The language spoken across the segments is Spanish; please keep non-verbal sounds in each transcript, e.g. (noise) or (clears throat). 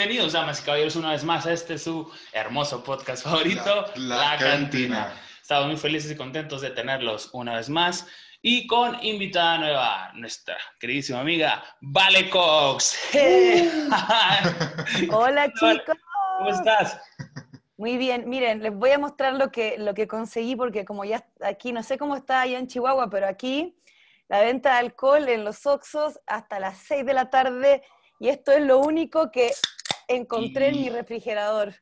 Bienvenidos, damas y caballeros, una vez más a este su hermoso podcast favorito, La- La, La Cantina. Cantina. Estamos muy felices y contentos de tenerlos una vez más y con invitada nueva, nuestra queridísima amiga Vale Cox. (laughs) ¡Hey! Hola (laughs) chicos. ¿Cómo estás? Muy bien, miren, les voy a mostrar lo que, lo que conseguí porque como ya aquí, no sé cómo está allá en Chihuahua, pero aquí la venta de alcohol en los Oxos hasta las 6 de la tarde y esto es lo único que encontré en mi refrigerador.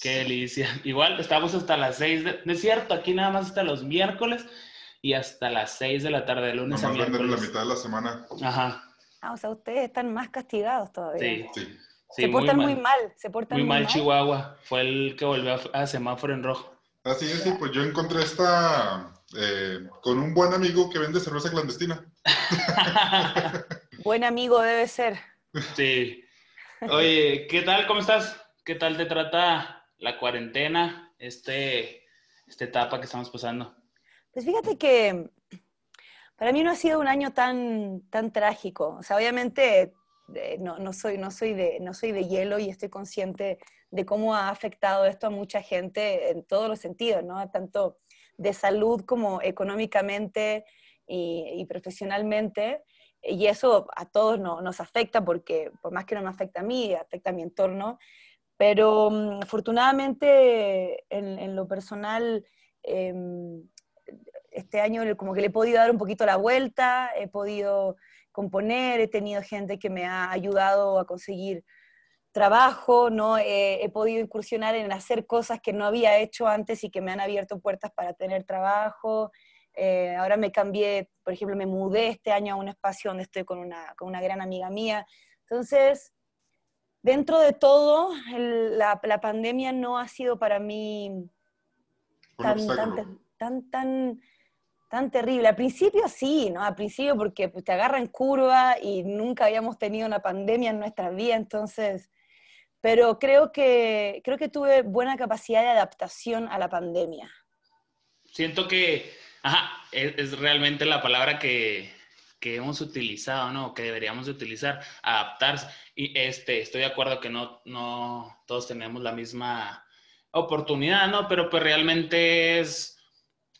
Qué delicia. Igual estamos hasta las 6 de... No es cierto, aquí nada más hasta los miércoles y hasta las 6 de la tarde, de lunes a la mitad de la semana. Ajá, Ah, o sea, ustedes están más castigados todavía. sí. Sí. sí, se portan muy mal, se portan Muy muy, mal Chihuahua. Fue el que volvió a, a semáforo en rojo. Así es, sí, pues yo encontré esta eh, con un buen amigo que vende cerveza clandestina. (laughs) Buen amigo debe ser. sí. Oye, ¿qué tal? ¿Cómo estás? ¿Qué tal te trata la cuarentena? Este, esta etapa que estamos pasando. Pues fíjate que para mí no ha sido un año tan, tan trágico. O sea, obviamente eh, no, no soy, no, soy de, no soy de hielo y estoy consciente de cómo ha afectado esto a mucha gente en todos los sentidos, ¿no? Tanto de salud como económicamente y, y profesionalmente. Y eso a todos no- nos afecta porque, por más que no me afecta a mí, afecta a mi entorno. Pero mm, afortunadamente, en, lo personal, em, este año como que le he podido dar un poquito la vuelta, he podido componer, he tenido gente que me ha ayudado a conseguir trabajo, ¿no? He podido incursionar en hacer cosas que no había hecho antes y que me han abierto puertas para tener trabajo. Eh, ahora me cambié, por ejemplo, me mudé este año a un espacio donde estoy con una, con una gran amiga mía. Entonces, dentro de todo, el- la, la pandemia no ha sido para mí tan, tan, tan, tan, tan terrible. Al principio sí, ¿no? Al principio porque pues, te agarra en curva y nunca habíamos tenido una pandemia en nuestra vida, entonces, pero creo que, creo que tuve buena capacidad de adaptación a la pandemia. Siento que, ajá, es, es realmente la palabra que, que hemos utilizado, ¿no? Que deberíamos de utilizar, adaptarse. Y este, estoy de acuerdo que no, no todos tenemos la misma oportunidad, ¿no? Pero pues realmente es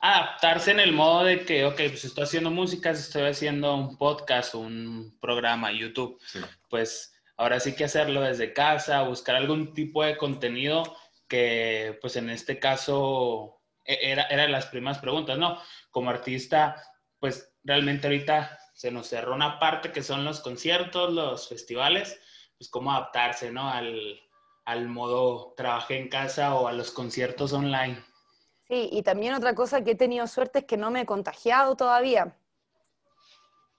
adaptarse en el modo de que, ok, pues estoy haciendo música, estoy haciendo un podcast, un programa, YouTube, Sí. pues ahora sí que hacerlo desde casa, buscar algún tipo de contenido que, pues en este caso, e- era, eran las primeras preguntas, ¿no? Como artista, pues realmente ahorita se nos cerró una parte que son los conciertos, los festivales, pues cómo adaptarse, ¿no? Al, al modo trabajé en casa o a los conciertos online. Sí, y también otra cosa que he tenido suerte es que no me he contagiado todavía.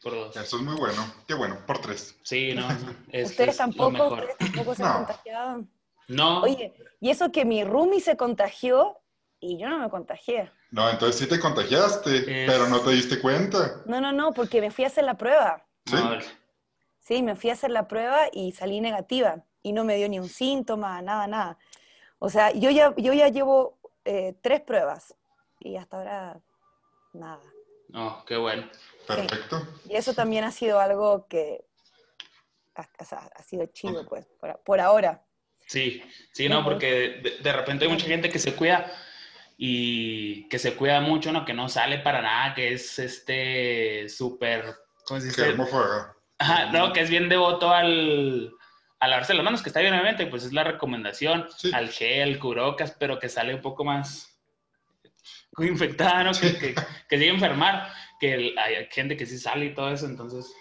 Por dos. Eso es muy bueno. Qué bueno, por tres. Sí, no, (laughs) es, ¿Ustedes es tampoco? mejor. ¿Ustedes tampoco se han No. contagiado? No, Oye, y eso que mi roomie se contagió y yo no me contagié. No, entonces sí te contagiaste, Es- pero no te diste cuenta. No, no, no, porque me fui a hacer la prueba. ¿Sí? no, Sí, me fui a hacer la prueba y salí negativa y no me dio ni un síntoma, nada, nada. O sea, yo ya, yo ya llevo eh, tres pruebas y hasta ahora nada. no, qué bueno. Perfecto. Y eso también ha sido algo que ha, o sea, ha sido chido, pues, por, por ahora. Sí, sí, no, porque de, de repente hay mucha gente que se cuida y que se cuida mucho, ¿no? Que no sale para nada, que es este súper, ¿cómo se dice? Ajá, no, que es bien devoto al, a lavarse las manos, que está bien obviamente, pues es la recomendación, Sí. al gel, curocas, pero que sale un poco más infectada, ¿no? Que, que, que sigue a enfermar, que el- hay gente que sí sale y todo eso, entonces,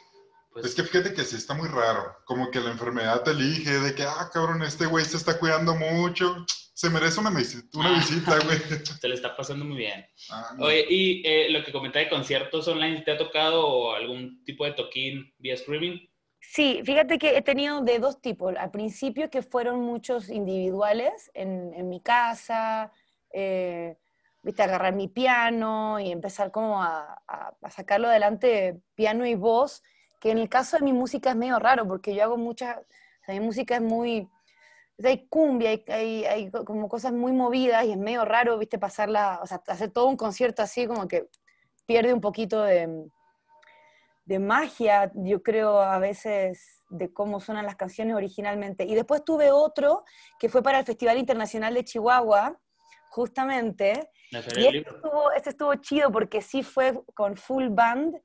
pues... Es que fíjate que sí está muy raro. Como que la enfermedad te elige de que, ah, cabrón, este güey se está cuidando mucho. Se merece una, una Ah. visita, (laughs) güey. Se le está pasando muy bien. Ah, no. Oye, y eh, lo que comenté de conciertos online, ¿te ha tocado algún tipo de toquín vía streaming? Sí, fíjate que he tenido de dos tipos. Al principio que fueron muchos individuales en, en mi casa, eh, viste, agarrar mi piano y empezar como a, a- a sacarlo adelante piano y voz, que en el caso de mi música es medio raro porque yo hago mucha, o sea, mi música es muy, hay cumbia, hay, hay, hay como cosas muy movidas y es medio raro, viste, pasarla, o sea, hacer todo un concierto así como que pierde un poquito de, de magia, yo creo, a veces de cómo suenan las canciones originalmente. Y después tuve otro que fue para el Festival Internacional de Chihuahua, justamente. Y este estuvo, este estuvo chido porque sí fue con full band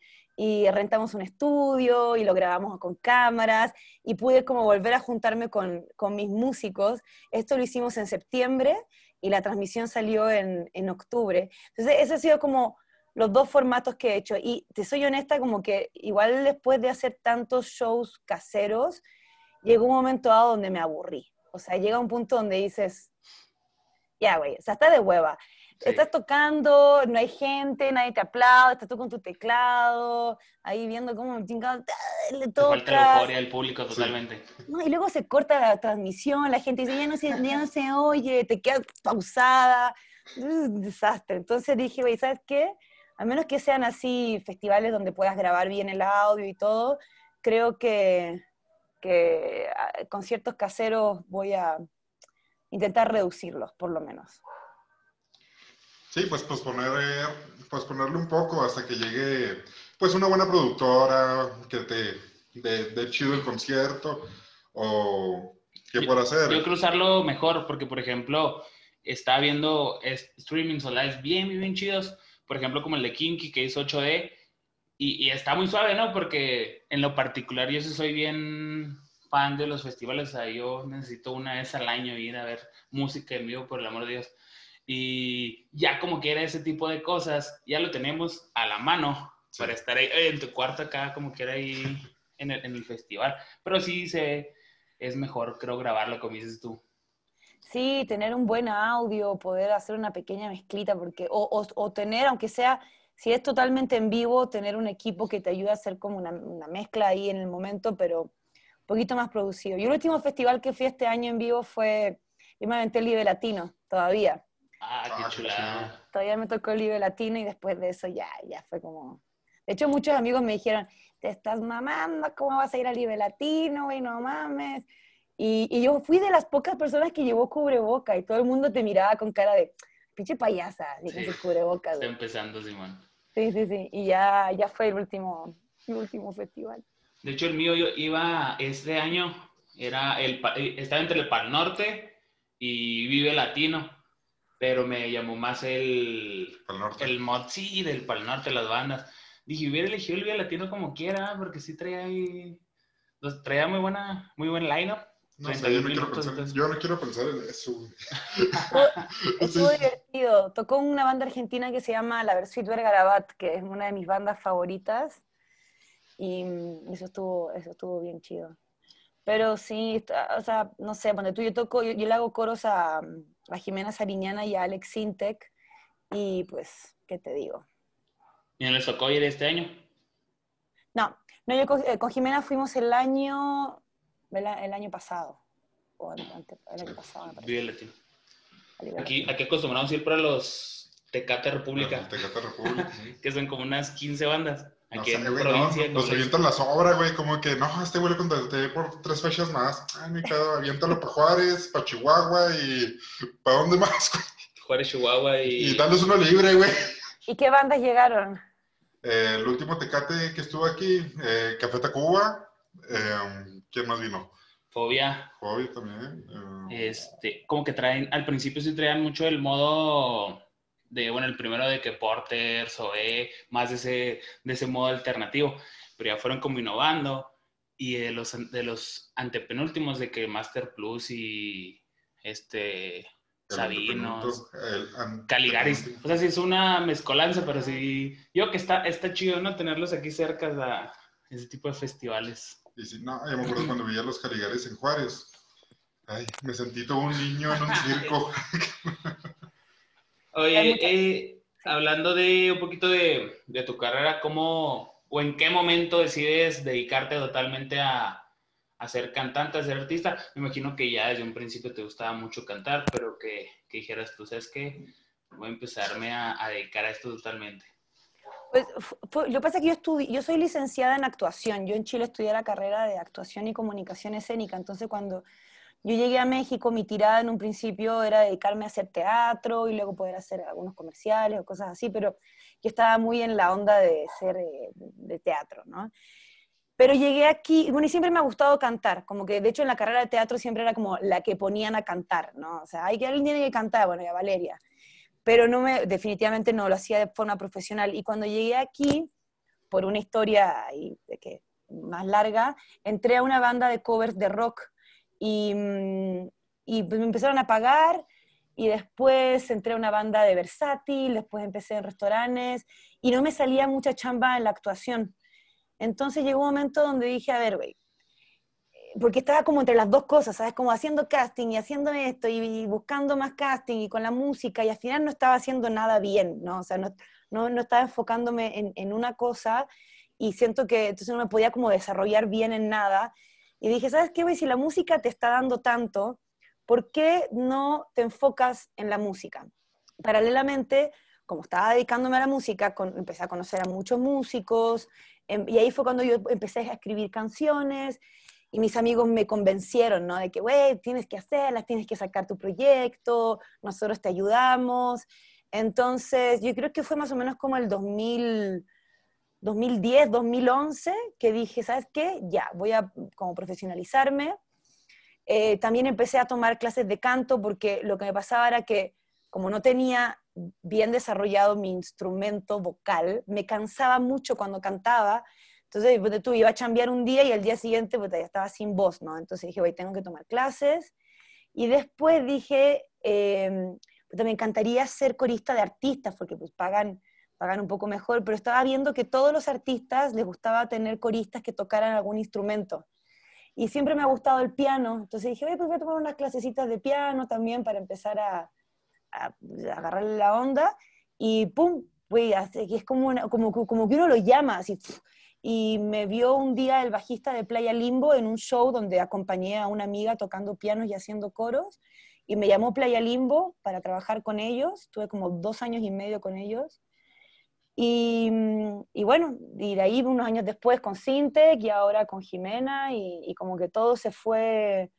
y rentamos un estudio y lo grabamos con cámaras y pude como volver a juntarme con, con mis músicos. Esto lo hicimos en septiembre y la transmisión salió en, en octubre. Entonces, ese ha sido como los dos formatos que he hecho. Y te soy honesta, como que igual después de hacer tantos shows caseros, llegó un momento dado donde me aburrí. O sea, llega un punto donde dices, ya, güey, o está de hueva. Estás tocando, no hay gente, nadie te aplaude, estás tú con tu teclado, ahí viendo cómo chingado le tocas. Falta euforia del público totalmente. No, y luego se corta la transmisión, la gente dice, ya no se, ya no se oye, te quedas pausada, un desastre. Entonces dije, güey, ¿sabes qué? A menos que sean así festivales donde puedas grabar bien el audio y todo, creo que, que ah, conciertos caseros voy a intentar reducirlos, por lo menos. Sí, pues posponer, posponerle un poco hasta que llegue pues una buena productora que te dé chido el concierto o qué por hacer. Yo creo usarlo mejor porque, por ejemplo, está viendo streaming live bien, bien, bien chidos. Por ejemplo, como el de Kinky que hizo 8D. Y, y, está muy suave, ¿no? Porque en lo particular yo soy bien fan de los festivales. O sea, yo necesito una vez al año ir a ver música en vivo, por el amor de Dios. Y ya como quiera ese tipo de cosas, ya lo tenemos a la mano para estar ahí en tu cuarto acá, como quiera ahí en el, en el festival. Pero sí se, es mejor, creo, grabarlo como dices tú. Sí, tener un buen audio, poder hacer una pequeña mezclita, porque, o, o, o, tener, aunque sea, si es totalmente en vivo, tener un equipo que te ayude a hacer como una, una, mezcla ahí en el momento, pero un poquito más producido. Y el último festival que fui este año en vivo fue, yo me aventé el Live Latino, todavía. Ah, qué ah, chula. Todavía me tocó el Libre Latino y después de eso ya, ya fue como... De hecho, muchos amigos me dijeron, te estás mamando, ¿cómo vas a ir al Libre Latino, güey? No mames. Y, y, yo fui de las pocas personas que llevó cubreboca y todo el mundo te miraba con cara de, pinche payasa, ni sí. cubreboca. Está empezando, Simón. Sí, sí, sí. Y ya, ya fue el último, el último festival. De hecho, el mío yo iba este año, era el, estaba entre el Pal Norte y Vive Latino pero me llamó más el, el mod, sí, del Pal Norte, las bandas. Dije, hubiera elegido el Vía Latino como quiera, porque sí traía ahí, traía muy buena, muy buen line-up. No sé, yo, no quiero pensar, yo no quiero pensar en eso. (laughs) Estuvo divertido. Tocó una banda argentina que se llama La Versuit Vergarabat, que es una de mis bandas favoritas. Y eso estuvo, eso estuvo bien chido. Pero sí, o sea, no sé, cuando tú yo toco, yo, yo le hago coros a, a Jimena Sariñana y a Alex Sintec. Y pues, ¿qué te digo? ¿Y no les tocó ir este año? No, no yo con, eh, con Jimena fuimos el año, el, el año pasado. O el, el año pasado, me Aquí, aquí acostumbramos a ir para los Tecate República. Tecate República, (laughs) que son como unas 15 bandas. Aquí no sé, en güey, provincia. No, los avientan la sobra, güey, como que, no, este güey lo contraté por tres fechas más. Ay, mi pedo, aviéntalo para Juárez, para Chihuahua y ¿para dónde más? Juárez, Chihuahua y... Y darles uno libre, güey. ¿Y qué bandas llegaron? Eh, el último Tecate que estuvo aquí, eh, Café Tacuba, eh, ¿quién más vino? Fobia. Fobia también. Eh. Este, como que traen, al principio sí traían mucho el modo de, bueno, el primero de que Porter, Zoe, más de ese, de ese modo alternativo, pero ya fueron como innovando y de los, de los antepenúltimos de que Master Plus y este Sabino, Caligaris, o sea, sí es una mezcolanza, pero sí, yo que está, está chido, ¿no? Tenerlos aquí cerca a ese tipo de festivales. Y sí, no, yo me acuerdo cuando veía los Caligaris en Juárez. Ay, me sentí todo un niño en un (laughs) circo. (laughs) Oye, eh, hablando de un poquito de, de, tu carrera, ¿cómo o en qué momento decides dedicarte totalmente a, a, ser cantante, a ser artista? Me imagino que ya desde un principio te gustaba mucho cantar, pero que, que dijeras tú, ¿sabes qué? Voy a empezarme a, a dedicar a esto totalmente. Pues, fue, lo que pasa es que yo, estudi yo soy licenciada en actuación. Yo en Chile estudié la carrera de actuación y comunicación escénica. Entonces, cuando yo llegué a México, mi tirada en un principio era dedicarme a hacer teatro y luego poder hacer algunos comerciales o cosas así, pero yo estaba muy en la onda de ser eh, de teatro, ¿no? Pero llegué aquí, bueno, y siempre me ha gustado cantar, como que de hecho en la carrera de teatro siempre era como la que ponían a cantar, ¿no? O sea, hay que alguien tiene que cantar, bueno, ya Valeria. Pero no me, definitivamente no lo hacía de forma profesional. Y cuando llegué aquí, por una historia que, más larga, entré a una banda de covers de rock y, mm, y pues me empezaron a pagar y después entré a una banda de versátil, después empecé en restaurantes y no me salía mucha chamba en la actuación. Entonces llegó un momento donde dije, a ver, güey, porque estaba como entre las dos cosas, ¿sabes? Como haciendo casting y haciendo esto y, buscando más casting y con la música y al final no estaba haciendo nada bien, ¿no? O sea, no, no, no estaba enfocándome en, en, una cosa y siento que entonces no me podía como desarrollar bien en nada. Y dije, ¿sabes qué, güey? Si la música te está dando tanto, ¿por qué no te enfocas en la música? Paralelamente, como estaba dedicándome a la música, empecé a conocer a muchos músicos, em, y ahí fue cuando yo empecé a escribir canciones, y mis amigos me convencieron, ¿no? De que, güey, tienes que hacerlas, tienes que sacar tu proyecto, nosotros te ayudamos. Entonces, yo creo que fue más o menos como el 2000, 2010, 2011, que dije, ¿sabes qué? Ya, voy a como profesionalizarme. Eh, también empecé a tomar clases de canto porque lo que me pasaba era que como no tenía bien desarrollado mi instrumento vocal, me cansaba mucho cuando cantaba. Entonces, pues, tú iba a chambear un día y al día siguiente pues, ya estaba sin voz, ¿no? Entonces dije, voy, tengo que tomar clases. Y después dije, eh, pues, me encantaría ser corista de artistas, porque pues pagan, pagan un poco mejor, pero estaba viendo que todos los artistas les gustaba tener coristas que tocaran algún instrumento. Y siempre me ha gustado el piano, entonces dije, pues voy a tomar unas clasecitas de piano también para empezar a, a, agarrarle la onda y pum, güey, es como, como, como que uno lo llama, así. Y me vio un día el bajista de Playa Limbo en un show donde acompañé a una amiga tocando pianos y haciendo coros. Y me llamó Playa Limbo para trabajar con ellos. Estuve como dos años y medio con ellos. Y, y, bueno, y de ahí unos años después con Sintec y ahora con Jimena y, y, como que todo se fue,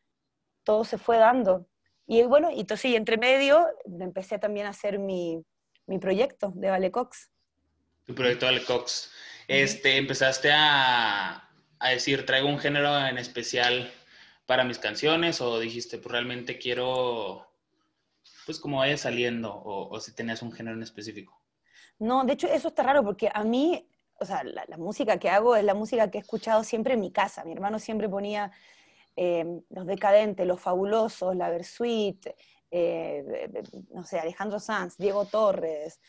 todo se fue dando. Y bueno, y entonces y entre medio empecé también a hacer mi, mi proyecto de Valecox. Tu proyecto Valecox. Este, empezaste a, a, decir, traigo un género en especial para mis canciones o dijiste, pues realmente quiero, pues como vaya saliendo o, o si tenías un género en específico. No, de hecho eso está raro porque a mí, o sea, la, música que hago es la música que he escuchado siempre en mi casa. Mi hermano siempre ponía eh, Los Decadentes, Los Fabulosos, La Versuit, eh, no sé, Alejandro Sanz, Diego Torres.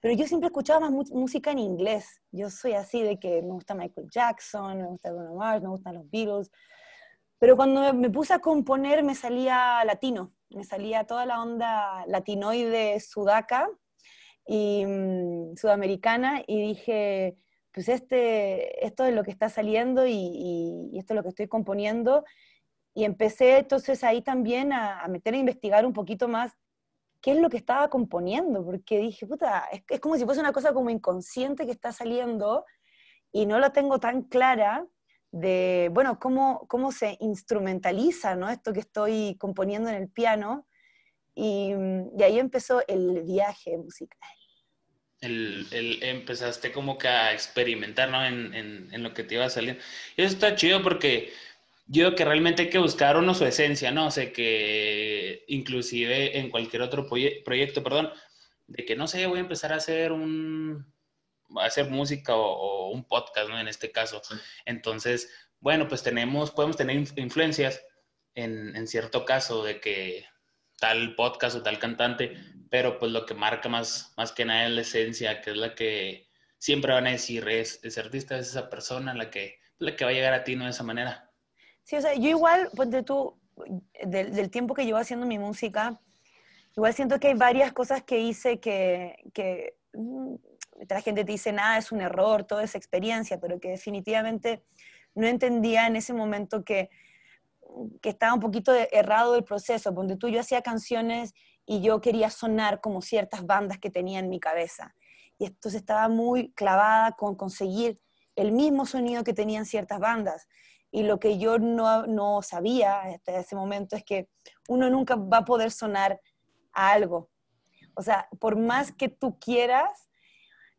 Pero yo siempre escuchaba más música en inglés. Yo soy así de que me gusta Michael Jackson, me gusta Bruno Mars, me gustan los Beatles. Pero cuando me puse a componer me salía latino, me salía toda la onda latinoide sudaca y mm, sudamericana y dije, pues este, esto es lo que está saliendo y, esto es lo que estoy componiendo y empecé entonces ahí también a, a, meter a investigar un poquito más qué es lo que estaba componiendo, porque dije, puta, es, es, como si fuese una cosa como inconsciente que está saliendo y no la tengo tan clara de, bueno, cómo, cómo se instrumentaliza ¿no? esto que estoy componiendo en el piano. Y, y ahí empezó el viaje musical. El, el, empezaste como que a experimentar, ¿no? En, en, en, lo que te iba a salir. Y eso está chido porque yo creo que realmente hay que buscar uno su esencia, ¿no? O sea, que inclusive en cualquier otro proyecto, perdón, de que no sé, voy a empezar a hacer un, a hacer música o, o, un podcast, ¿no? En este caso. Sí. Entonces, bueno, pues tenemos, podemos tener influencias en, en, cierto caso de que tal podcast o tal cantante, pero pues lo que marca más, más que nada es la esencia, que es la que siempre van a decir, es, ese artista es esa persona la que, la que va a llegar a ti, ¿no? De esa manera. Sí, o sea, yo igual, pues de tú, del, tiempo que llevo haciendo mi música, igual siento que hay varias cosas que hice que, que mm, la gente te dice, nada, es un error, toda esa experiencia, pero que definitivamente no entendía en ese momento que, que estaba un poquito errado el proceso, donde tú yo hacía canciones y yo quería sonar como ciertas bandas que tenía en mi cabeza. Y entonces estaba muy clavada con conseguir el mismo sonido que tenían ciertas bandas. Y lo que yo no, no sabía hasta ese momento es que uno nunca va a poder sonar a algo. O sea, por más que tú quieras,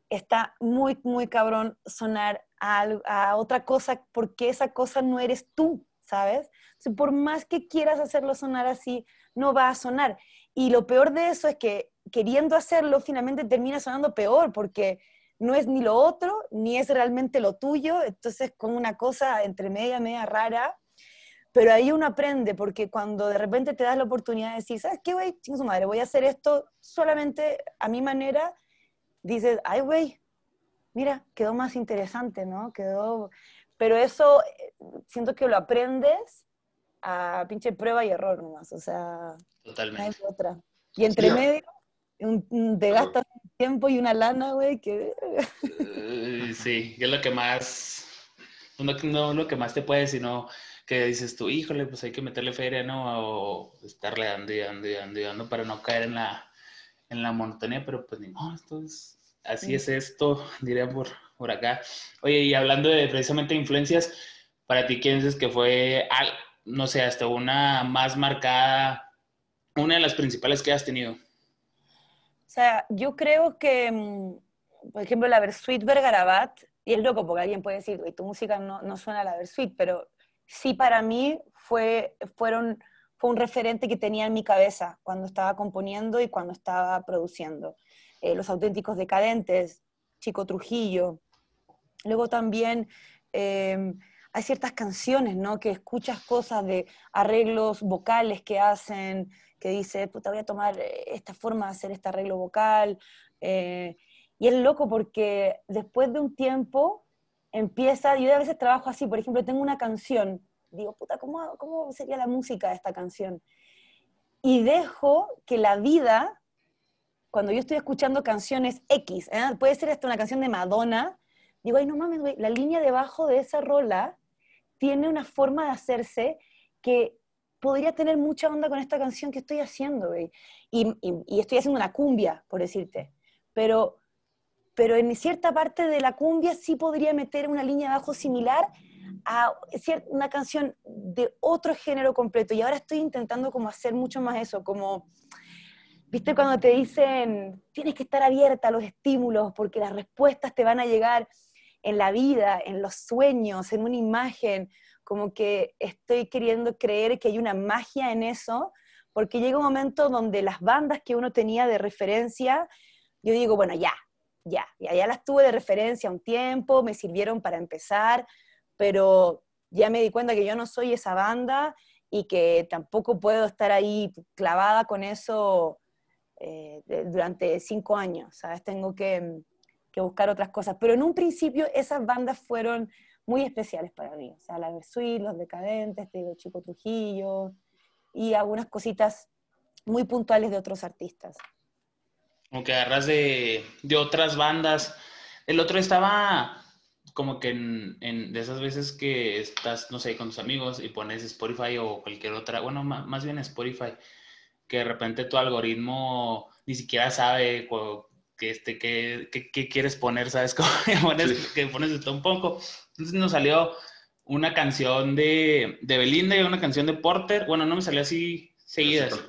está muy, muy cabrón sonar a, otra cosa porque esa cosa no eres tú, ¿sabes? por más que quieras hacerlo sonar así, no va a sonar. Y lo peor de eso es que queriendo hacerlo, finalmente termina sonando peor porque no es ni lo otro, ni es realmente lo tuyo, entonces con una cosa entre media, media rara, pero ahí uno aprende, porque cuando de repente te das la oportunidad de decir, ¿sabes qué, güey? su madre, voy a hacer esto solamente a mi manera, dices, ay, güey, mira, quedó más interesante, ¿no? Quedó... Pero eso eh, siento que lo aprendes a pinche prueba y error nomás, o sea... Totalmente. otra. Y entre medio, un, te gastas tiempo y una lana, güey, que... sí, que es lo que más... No, no lo que más te puede, sino que dices tú, híjole, pues hay que meterle feria, ¿no? O estarle dando y dando y dando y dando para no caer en la, en la monotonía, pero pues ni no, esto es así es esto, diría por, por acá. Oye, y hablando de precisamente influencias, para ti, ¿quién es que fue, no sé, hasta una más marcada, una de las principales que has tenido? O sea, yo creo que, mm, por ejemplo, la Versuit Vergarabat, y es loco porque alguien puede decir, tu música no, no suena a la Versuit, pero sí para mí fue, fueron, fue un referente que tenía en mi cabeza cuando estaba componiendo y cuando estaba produciendo. Eh, los auténticos decadentes, Chico Trujillo. Luego también eh, hay ciertas canciones, ¿no? Que escuchas cosas de arreglos vocales que hacen, que dice, puta, voy a tomar eh, esta forma de hacer este arreglo vocal. y es loco porque después de un tiempo empieza, yo a veces trabajo así, por ejemplo, tengo una canción, digo, puta, ¿cómo, cómo sería la música de esta canción? Y dejo que la vida cuando yo estoy escuchando canciones X, ¿eh? puede ser hasta una canción de Madonna, digo, ay, no mames, güey, la línea debajo de esa rola tiene una forma de hacerse que podría tener mucha onda con esta canción que estoy haciendo, güey. Y, estoy haciendo una cumbia, por decirte. Pero, pero en cierta parte de la cumbia sí podría meter una línea abajo similar a una canción de otro género completo. Y ahora estoy intentando como hacer mucho más eso, como ¿Viste cuando te dicen, tienes que estar abierta a los estímulos porque las respuestas te van a llegar en la vida, en los sueños, en una imagen? Como que estoy queriendo creer que hay una magia en eso, porque llega un momento donde las bandas que uno tenía de referencia, yo digo, bueno, ya, ya, ya, ya las tuve de referencia un tiempo, me sirvieron para empezar, pero ya me di cuenta que yo no soy esa banda y que tampoco puedo estar ahí clavada con eso eh, durante cinco años, ¿sabes? Tengo que, que, buscar otras cosas. Pero en un principio esas bandas fueron muy especiales para mí. O sea, la Versuit, Los Decadentes, te digo, Chico Trujillo, y algunas cositas muy puntuales de otros artistas. Como que agarras de, de otras bandas. El otro estaba como que en, en, de esas veces que estás, no sé, con tus amigos y pones Spotify o cualquier otra, bueno, más, más bien Spotify, que de repente tu algoritmo ni siquiera sabe que, este, qué, quieres poner, ¿sabes? (laughs) Cómo pones, que pones esto un poco. Entonces nos salió una canción de, de Belinda y una canción de Porter. Bueno, no me salió así seguidas.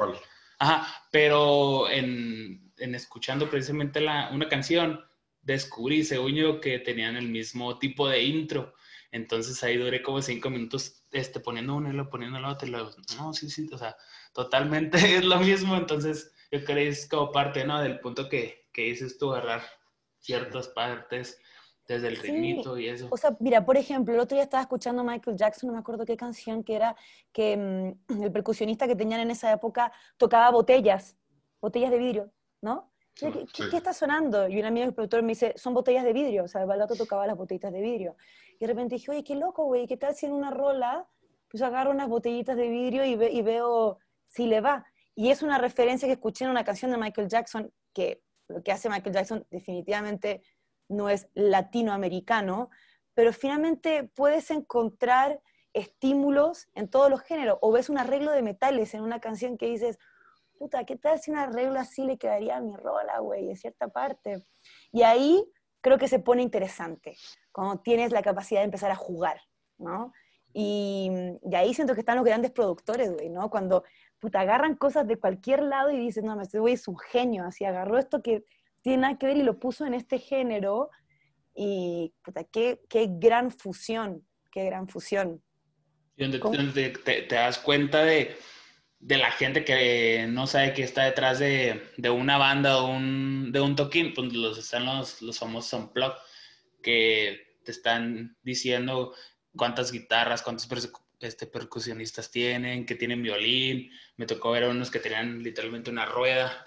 Ajá, pero en, en escuchando precisamente la, una canción, descubrí, según yo, que tenían el mismo tipo de intro. Entonces ahí duré como cinco minutos este, poniendo uno y lo poniendo el otro y luego, no, sí, sí, o sea, totalmente (laughs) es lo mismo. Entonces yo creo que es como parte, ¿no? Del punto que, que dices tú, agarrar ciertas partes desde el ritmito y eso. O sea, mira, por ejemplo, el otro día estaba escuchando Michael Jackson, no me acuerdo qué canción que era, que mm, el percusionista que tenían en esa época tocaba botellas, botellas de vidrio, ¿no? ¿Qué, ¿qué, está sonando? Y un amigo del productor me dice, son botellas de vidrio, o sea, el balato tocaba las botellitas de vidrio. Y de repente dije, oye, qué loco, güey, ¿qué tal si en una rola, pues agarro unas botellitas de vidrio y, y veo si le va? Y es una referencia que escuché en una canción de Michael Jackson, que lo que hace Michael Jackson definitivamente no es latinoamericano, pero finalmente puedes encontrar estímulos en todos los géneros, o ves un arreglo de metales en una canción que dices, puta, ¿qué tal si un arreglo así le quedaría a mi rola, güey, en cierta parte? Y ahí creo que se pone interesante, cuando tienes la capacidad de empezar a jugar, ¿no? Y, ahí siento que están los grandes productores, güey, ¿no? Cuando, puta, agarran cosas de cualquier lado y dicen, no, este güey es un genio, así agarró esto que tiene nada que ver y lo puso en este género y puta, qué, qué gran fusión, qué gran fusión. Y donde, te, das cuenta de, de, la gente que no sabe que está detrás de, de una banda o un, de un toquín, pues los, están los, los famosos unplug, que te están diciendo cuántas guitarras, cuántos este, percusionistas tienen, que tienen violín. Me tocó ver a unos que tenían literalmente una rueda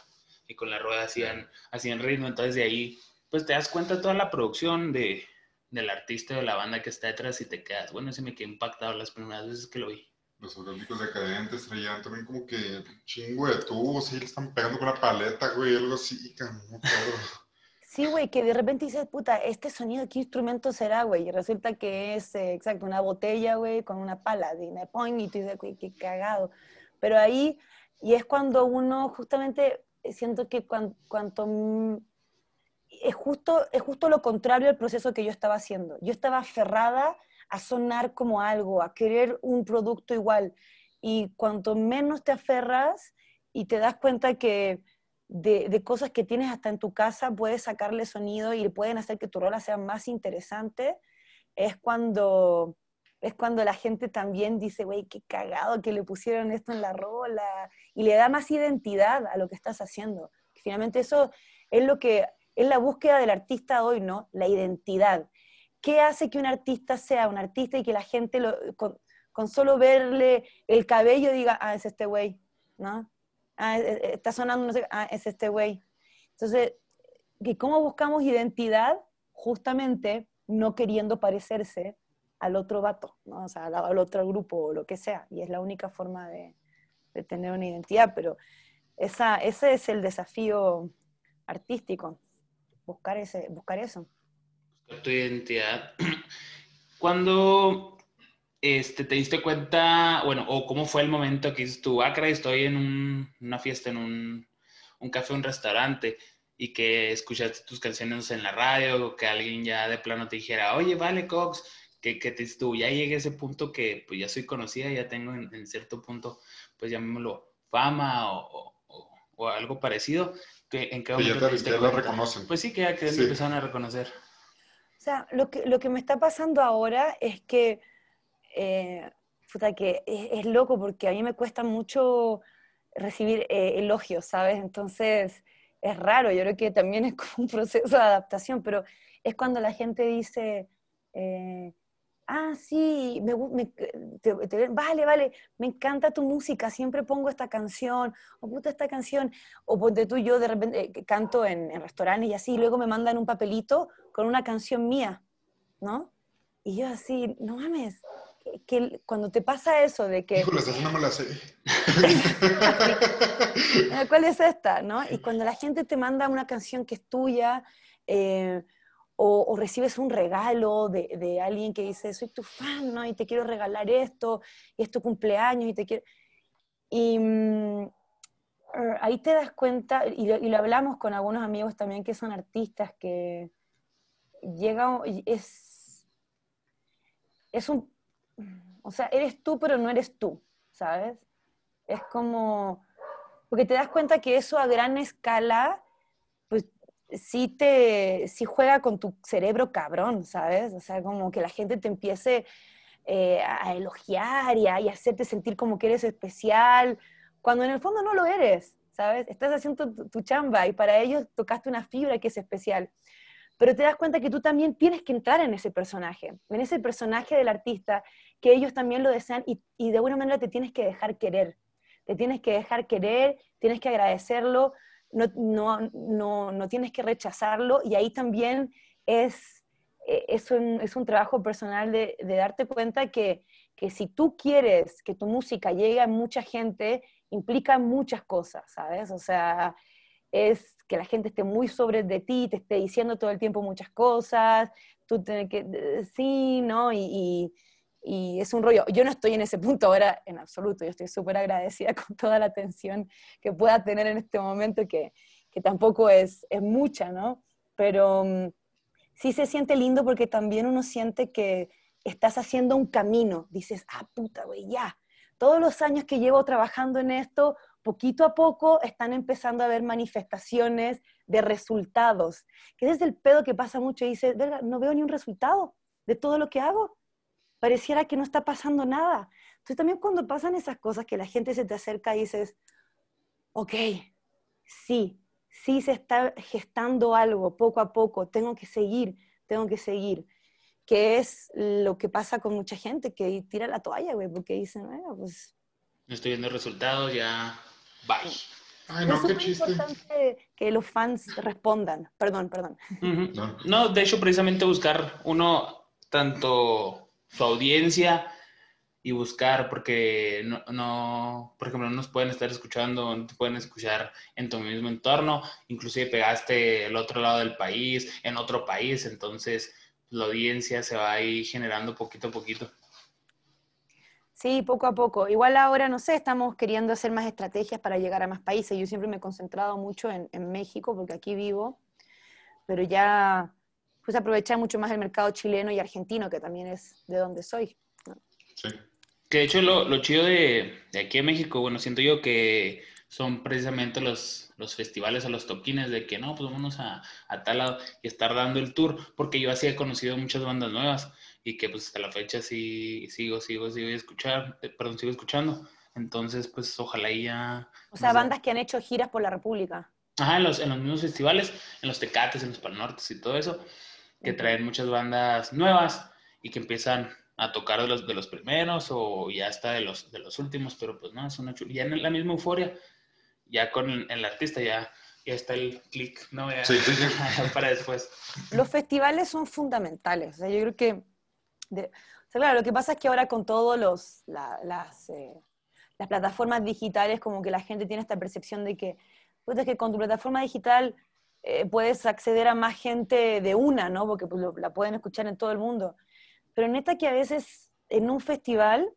y con la rueda hacían, hacían ritmo. Entonces de ahí, pues te das cuenta de toda la producción de, del artista de la banda que está detrás y te quedas. Bueno, ese me quedé impactado las primeras veces que lo vi. Los orgánicos decadentes traían también como que chingo de tubos y le están pegando con una paleta, güey, algo así, no (laughs) Sí, güey, que de repente dices, puta, este sonido, ¿qué instrumento será, güey? Y resulta que es, eh, exacto, una botella, güey, con una pala, y me y tú dices, güey, qué cagado. Pero ahí, y es cuando uno, justamente, siento que cuanto, es justo, es justo lo contrario al proceso que yo estaba haciendo. Yo estaba aferrada a sonar como algo, a querer un producto igual. Y cuanto menos te aferras y te das cuenta que de, cosas que tienes hasta en tu casa, puedes sacarle sonido y pueden hacer que tu rola sea más interesante, es cuando, es cuando la gente también dice, güey, qué cagado que le pusieron esto en la rola, y le da más identidad a lo que estás haciendo. Finalmente eso es lo que es la búsqueda del artista hoy, ¿no? La identidad. ¿Qué hace que un artista sea un artista y que la gente con, con, solo verle el cabello diga, ah, es este güey, ¿no? ah, está sonando, no sé, ah, es este güey. Entonces, ¿cómo buscamos identidad? Justamente no queriendo parecerse al otro vato, ¿no? o sea, al, otro grupo o lo que sea. Y es la única forma de, de tener una identidad, pero esa, ese es el desafío artístico, buscar, ese, buscar eso. Tu identidad. (clears throat) Cuando este, te diste cuenta, bueno, o cómo fue el momento que dices tú, ah, estoy en una fiesta, en un, un, café, un restaurante, y que escuchaste tus canciones en la radio, o que alguien ya de plano te dijera, oye, vale, Cox, que, que te tú, ya llegué a ese punto que pues ya soy conocida, ya tengo en, cierto punto, pues llamémoslo fama o, o, algo parecido. Que, ¿En qué momento ya, te, lo reconocen. Pues sí, que ya que empezaron a reconocer. Sea, lo que, lo que me está pasando ahora es que eh, que es, loco porque a mí me cuesta mucho recibir eh, elogios, ¿sabes? Entonces es raro, yo creo que también es como un proceso de adaptación, pero es cuando la gente dice, eh, ah, sí, me, vale, vale, me encanta tu música, siempre pongo esta canción, o puta esta canción, o ponte tú, yo de repente eh, canto en, en, restaurantes y así, y luego me mandan un papelito con una canción mía, ¿no? Y yo así, no mames, que cuando te pasa eso de que... Híjole, no me la sé. (laughs) (laughs) ¿Cuál es esta? ¿no? Y cuando la gente te manda una canción que es tuya, eh, o, recibes un regalo de, de, alguien que dice, soy tu fan, ¿no? Y te quiero regalar esto, y es tu cumpleaños, y te quiero... Y mm, ahí te das cuenta, y lo, y lo, hablamos con algunos amigos también que son artistas, que llega, es, es un o sea, eres tú, pero no eres tú, ¿sabes? Es como, porque te das cuenta que eso a gran escala, sí te, sí juega con tu cerebro cabrón, ¿sabes? O sea, como que la gente te empiece eh, a elogiar y a, hacerte sentir como que eres especial, cuando en el fondo no lo eres, ¿sabes? Estás haciendo tu, chamba y para ellos tocaste una fibra que es especial pero te das cuenta que tú también tienes que entrar en ese personaje, en ese personaje del artista, que ellos también lo desean y, y de alguna manera te tienes que dejar querer, te tienes que dejar querer, tienes que agradecerlo, no, no, no, no tienes que rechazarlo y ahí también es, e, es, un, es un trabajo personal de, darte cuenta que, que si tú quieres que tu música llegue a mucha gente, implica muchas cosas, ¿sabes? O sea, es que la gente esté muy sobre de ti, te esté diciendo todo el tiempo muchas cosas, tú tienes que, sí, ¿no? Es un rollo. Yo no estoy en ese punto ahora en absoluto, yo estoy súper agradecida (laughs) con toda la atención que pueda tener en este momento, que, que tampoco es, es mucha, ¿no? Pero mm, sí se siente lindo porque también uno siente que estás haciendo un camino, dices, ah, puta, güey, ya. Todos los años que llevo trabajando en esto, poquito a poco están empezando a haber manifestaciones de resultados, que es el pedo que pasa mucho y dices, verga, no veo ni un resultado de todo lo que hago. Pareciera que no está pasando nada. Entonces también cuando pasan esas cosas que la gente se te acerca y dices, ok, sí, sí se está gestando algo poco a poco, tengo que seguir, tengo que seguir. Que es lo que pasa con mucha gente que tira la toalla, güey, porque dicen, bueno, pues... No estoy viendo resultados, ya, bye. Ay, no, qué chiste. importante que los fans respondan. Perdón, perdón. no. de hecho, precisamente buscar uno, tanto su audiencia y buscar, porque no, no, por ejemplo, no nos pueden estar escuchando, no te pueden escuchar en tu mismo entorno, inclusive pegaste el otro lado del país, en otro país, entonces la audiencia se va ahí generando poquito a poquito. Sí, poco a poco. Igual ahora, no sé, estamos queriendo hacer más estrategias para llegar a más países. Yo siempre me he concentrado mucho en, México, porque aquí vivo, pero ya pues aprovechar mucho más el mercado chileno y argentino, que también es de donde soy. Sí. Que de hecho lo, chido de, aquí en México, bueno, siento yo que son precisamente los, los festivales o los toquines de que no, pues vámonos a, a tal lado y estar dando el tour, porque yo así he conocido muchas bandas nuevas y que pues hasta la fecha sí sigo, sigo, sigo escuchar, eh, perdón, sigo escuchando. Entonces, pues ojalá ya... O sea, bandas que han hecho giras por la República. Ajá, en los, en los mismos festivales, en los Tecates, en los Palnortes y todo eso, que traen muchas bandas nuevas y que empiezan a tocar de los, de los primeros o ya hasta de los, de los últimos, pero pues no, es una chulada. Ya en la misma euforia, ya con el, artista ya, ya está el clic, ¿no? sí, sí, sí. (laughs) para después. Los festivales son fundamentales. O sea, yo creo que claro, lo que pasa es que ahora con todos los, las, eh, las plataformas digitales, como que la gente tiene esta percepción de que, pues, que con tu plataforma digital eh, puedes acceder a más gente de una, ¿no? Porque pues, la pueden escuchar en todo el mundo. Pero neta que a veces en un festival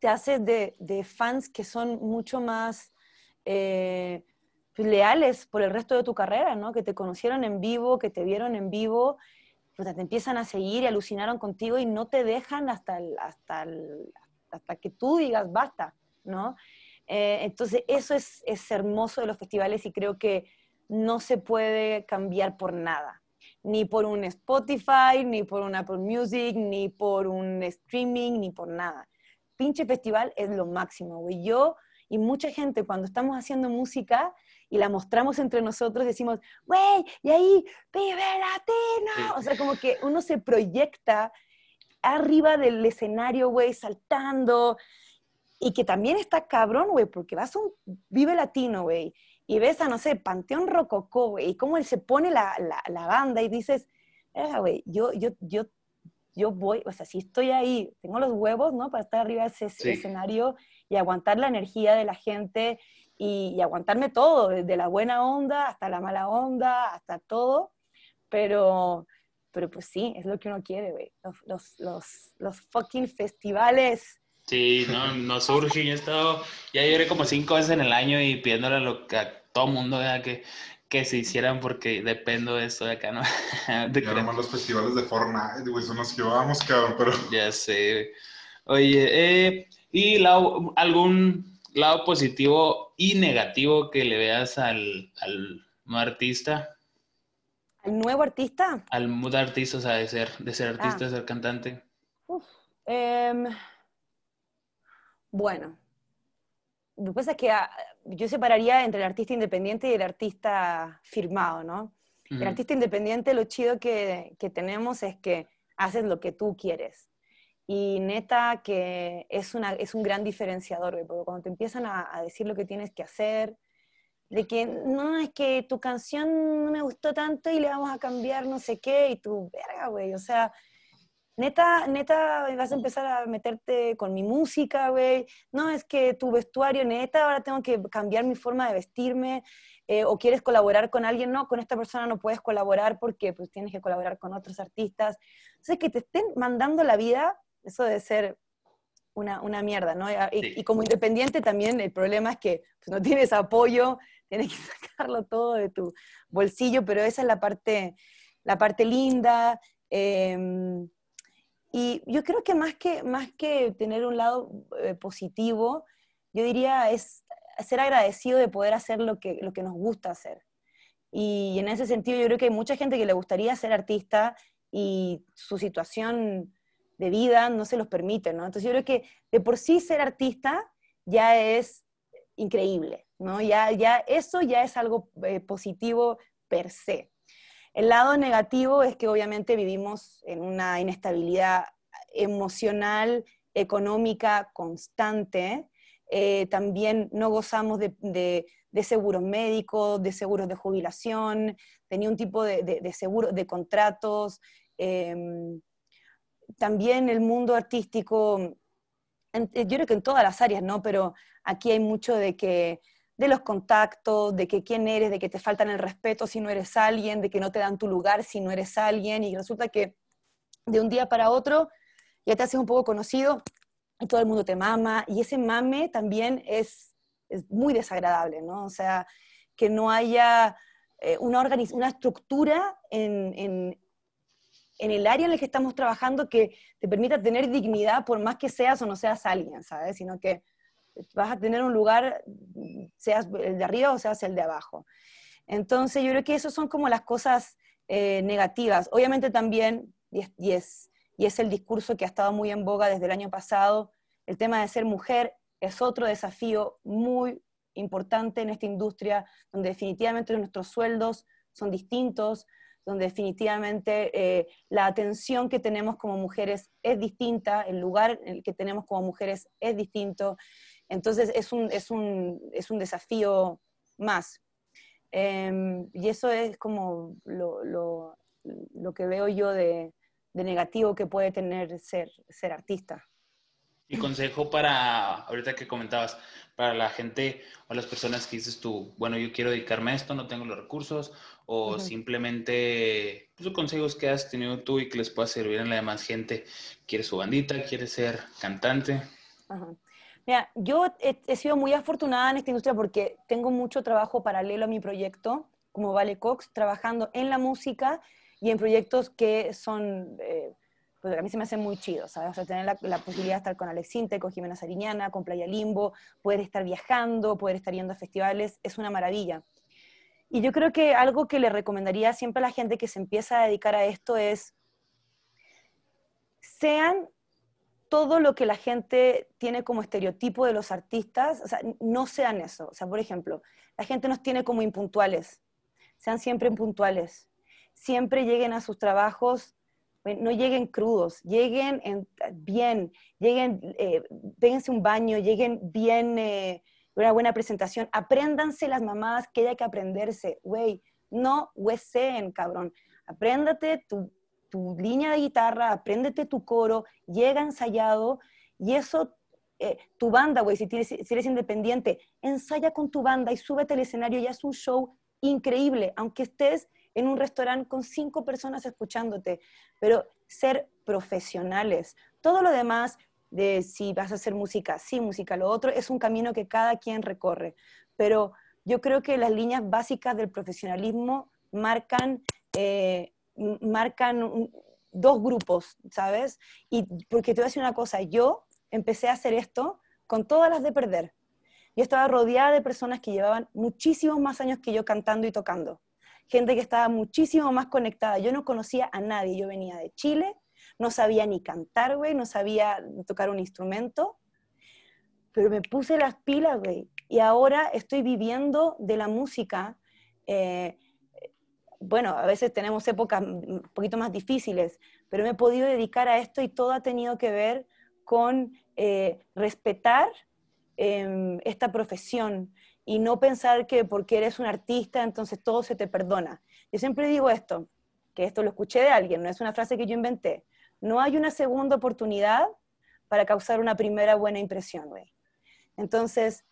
te haces de, fans que son mucho más eh, leales por el resto de tu carrera, ¿no? Que te conocieron en vivo, que te vieron en vivo te empiezan a seguir y alucinaron contigo y no te dejan hasta, hasta, hasta que tú digas basta, ¿no? Eh, entonces, eso es, es hermoso de los festivales y creo que no se puede cambiar por nada. Ni por un Spotify, ni por un Apple Music, ni por un streaming, ni por nada. Pinche festival es lo máximo, güey. Yo y mucha gente cuando estamos haciendo música y la mostramos entre nosotros, decimos, güey, y ahí, vive latino. O sea, como que uno se proyecta arriba del escenario, güey, saltando. Y que también está cabrón, güey, porque vas a un Vive Latino, güey, y ves a, no sé, Panteón Rococó, güey, y cómo él se pone la, la, banda y dices, güey, yo, yo, yo, yo voy, o sea, si estoy ahí, tengo los huevos, ¿no? Para estar arriba de ese escenario y aguantar la energía de la gente y, aguantarme todo, desde la buena onda hasta la mala onda, hasta todo, pero, pero pues sí, es lo que uno quiere, güey, los, los, los, fucking festivales. Sí, no, no surge, ya he estado, ya lloré como cinco veces en el año y pidiéndole a, lo, a todo mundo que, que se hicieran porque dependo de esto de acá, ¿no? (laughs) de ya nomás los festivales de Fortnite, güey, son los que vamos, cabrón, pero... Ya sé. Oye, eh, ¿y algún lado positivo y negativo que le veas al, al artista? ¿Al nuevo artista? Al mood artista, o sea, de ser, de ser artista, de ah. ser cantante. Em, bueno, lo que pasa es que ah, yo separaría entre el artista independiente y el artista firmado, ¿no? El artista independiente, lo chido que, que tenemos es que haces lo que tú quieres. Y neta que es, una, es un gran diferenciador, porque cuando te empiezan a, decir lo que tienes que hacer, de que no, es que tu canción no me gustó tanto y le vamos a cambiar no sé qué, y tú, verga, güey, o sea, neta, neta, vas a empezar a meterte con mi música, güey, no, es que tu vestuario, neta, ahora tengo que cambiar mi forma de vestirme, eh, o quieres colaborar con alguien, no, con esta persona no puedes colaborar porque pues tienes que colaborar con otros artistas. Sea, que te estén mandando la vida eso de ser una, una mierda, ¿no? Y, como independiente también el problema es que pues, no tienes apoyo, tienes que (laughs) sacarlo todo de tu bolsillo, pero esa es la parte, la parte linda. Em, y yo creo que más que, más que tener un lado eh, positivo, yo diría es ser agradecido de poder hacer lo que, lo que nos gusta hacer. Y en ese sentido yo creo que hay mucha gente que le gustaría ser artista y su situación de vida no se los permite, ¿no? Entonces yo creo que de por sí ser artista ya es increíble, ¿no? Ya, ya, eso ya es algo eh, positivo per se. El lado negativo es que obviamente vivimos en una inestabilidad emocional, económica constante. Eh, también no gozamos de, seguros médicos, de seguros de jubilación, tenía un tipo de, de seguro, de contratos. Em, también el mundo artístico, yo creo que en todas las áreas, ¿no? Pero aquí hay mucho de que de los contactos, de que quién eres, de que te faltan el respeto si no eres alguien, de que no te dan tu lugar si no eres alguien, y resulta que de un día para otro ya te haces un poco conocido y todo el mundo te mama, y ese mame también es, muy desagradable, ¿no? O sea, que no haya eh, una, una estructura en, en, en el área en el que estamos trabajando que te permita tener dignidad por más que seas o no seas alguien, ¿sabes? Sino que vas a tener un lugar, seas el de arriba o seas el de abajo. Entonces, yo creo que eso son como las cosas eh, negativas. Obviamente también, y es, y, es, el discurso que ha estado muy en boga desde el año pasado, el tema de ser mujer es otro desafío muy importante en esta industria, donde definitivamente nuestros sueldos son distintos, donde definitivamente eh, la atención que tenemos como mujeres es distinta, el lugar en el que tenemos como mujeres es distinto. Entonces es un, es un, es un desafío más. Em, y eso es como lo, lo, lo que veo yo de, de, negativo que puede tener ser, ser artista. Y consejo para, ahorita que comentabas, para la gente o las personas que dices tú, bueno, yo quiero dedicarme a esto, no tengo los recursos, o simplemente pues, consejos que has tenido tú y que les pueda servir a la demás gente. ¿Quiere su bandita? ¿Quiere ser cantante? Ajá. Mira, yo he, sido muy afortunada en esta industria porque tengo mucho trabajo paralelo a mi proyecto, como Vale Cox, trabajando en la música y en proyectos que son, eh, pues a mí se me hacen muy chidos, ¿sabes? O sea, tener la, posibilidad de estar con Alex Sinte, con Jimena Sariñana, con Playa Limbo, poder estar viajando, poder estar yendo a festivales, es una maravilla. Y yo creo que algo que le recomendaría siempre a la gente que se empieza a dedicar a esto es, sean todo lo que la gente tiene como estereotipo de los artistas, o sea, no sean eso. O sea, por ejemplo, la gente nos tiene como impuntuales. Sean siempre impuntuales. Siempre lleguen a sus trabajos, no lleguen crudos, lleguen bien, lleguen, eh, un baño, lleguen bien, eh, una buena presentación. Apréndanse las mamadas que hay que aprenderse. Güey, no hueseen, cabrón. Apréndate tu tu línea de guitarra, apréndete tu coro, llega ensayado y eso, eh, tu banda, güey, si, si, eres independiente, ensaya con tu banda y súbete al escenario y haz un show increíble, aunque estés en un restaurante con cinco personas escuchándote, pero ser profesionales. Todo lo demás de si vas a hacer música, sí, música, lo otro, es un camino que cada quien recorre, pero yo creo que las líneas básicas del profesionalismo marcan eh, marcan dos grupos, ¿sabes? Y porque te voy a decir una cosa, yo empecé a hacer esto con todas las de perder. Yo estaba rodeada de personas que llevaban muchísimos más años que yo cantando y tocando. Gente que estaba muchísimo más conectada. Yo no conocía a nadie. Yo venía de Chile, no sabía ni cantar, güey, no sabía tocar un instrumento, pero me puse las pilas, güey. Y ahora estoy viviendo de la música. Eh, bueno, a veces tenemos épocas un poquito más difíciles, pero me he podido dedicar a esto y todo ha tenido que ver con eh, respetar em, esta profesión y no pensar que porque eres un artista entonces todo se te perdona. Yo siempre digo esto, que esto lo escuché de alguien, no es una frase que yo inventé. No hay una segunda oportunidad para causar una primera buena impresión, güey. Entonces,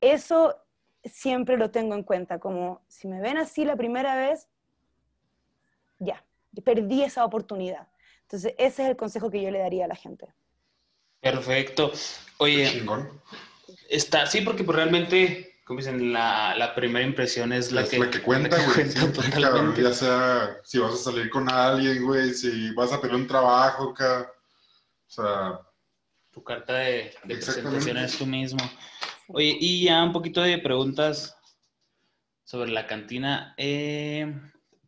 eso siempre lo tengo en cuenta, como si me ven así la primera vez, ya, perdí esa oportunidad. Entonces, ese es el consejo que yo le daría a la gente. Perfecto. Oye, está, sí, porque pues realmente, como dicen, la, la primera impresión es la, que, la que cuenta, güey. ya sea si vas a salir con alguien, güey, si vas a pedir un trabajo, acá. O sea. Tu carta de, de presentación es tú mismo. Oye, y ya un poquito de preguntas sobre la cantina. Eh,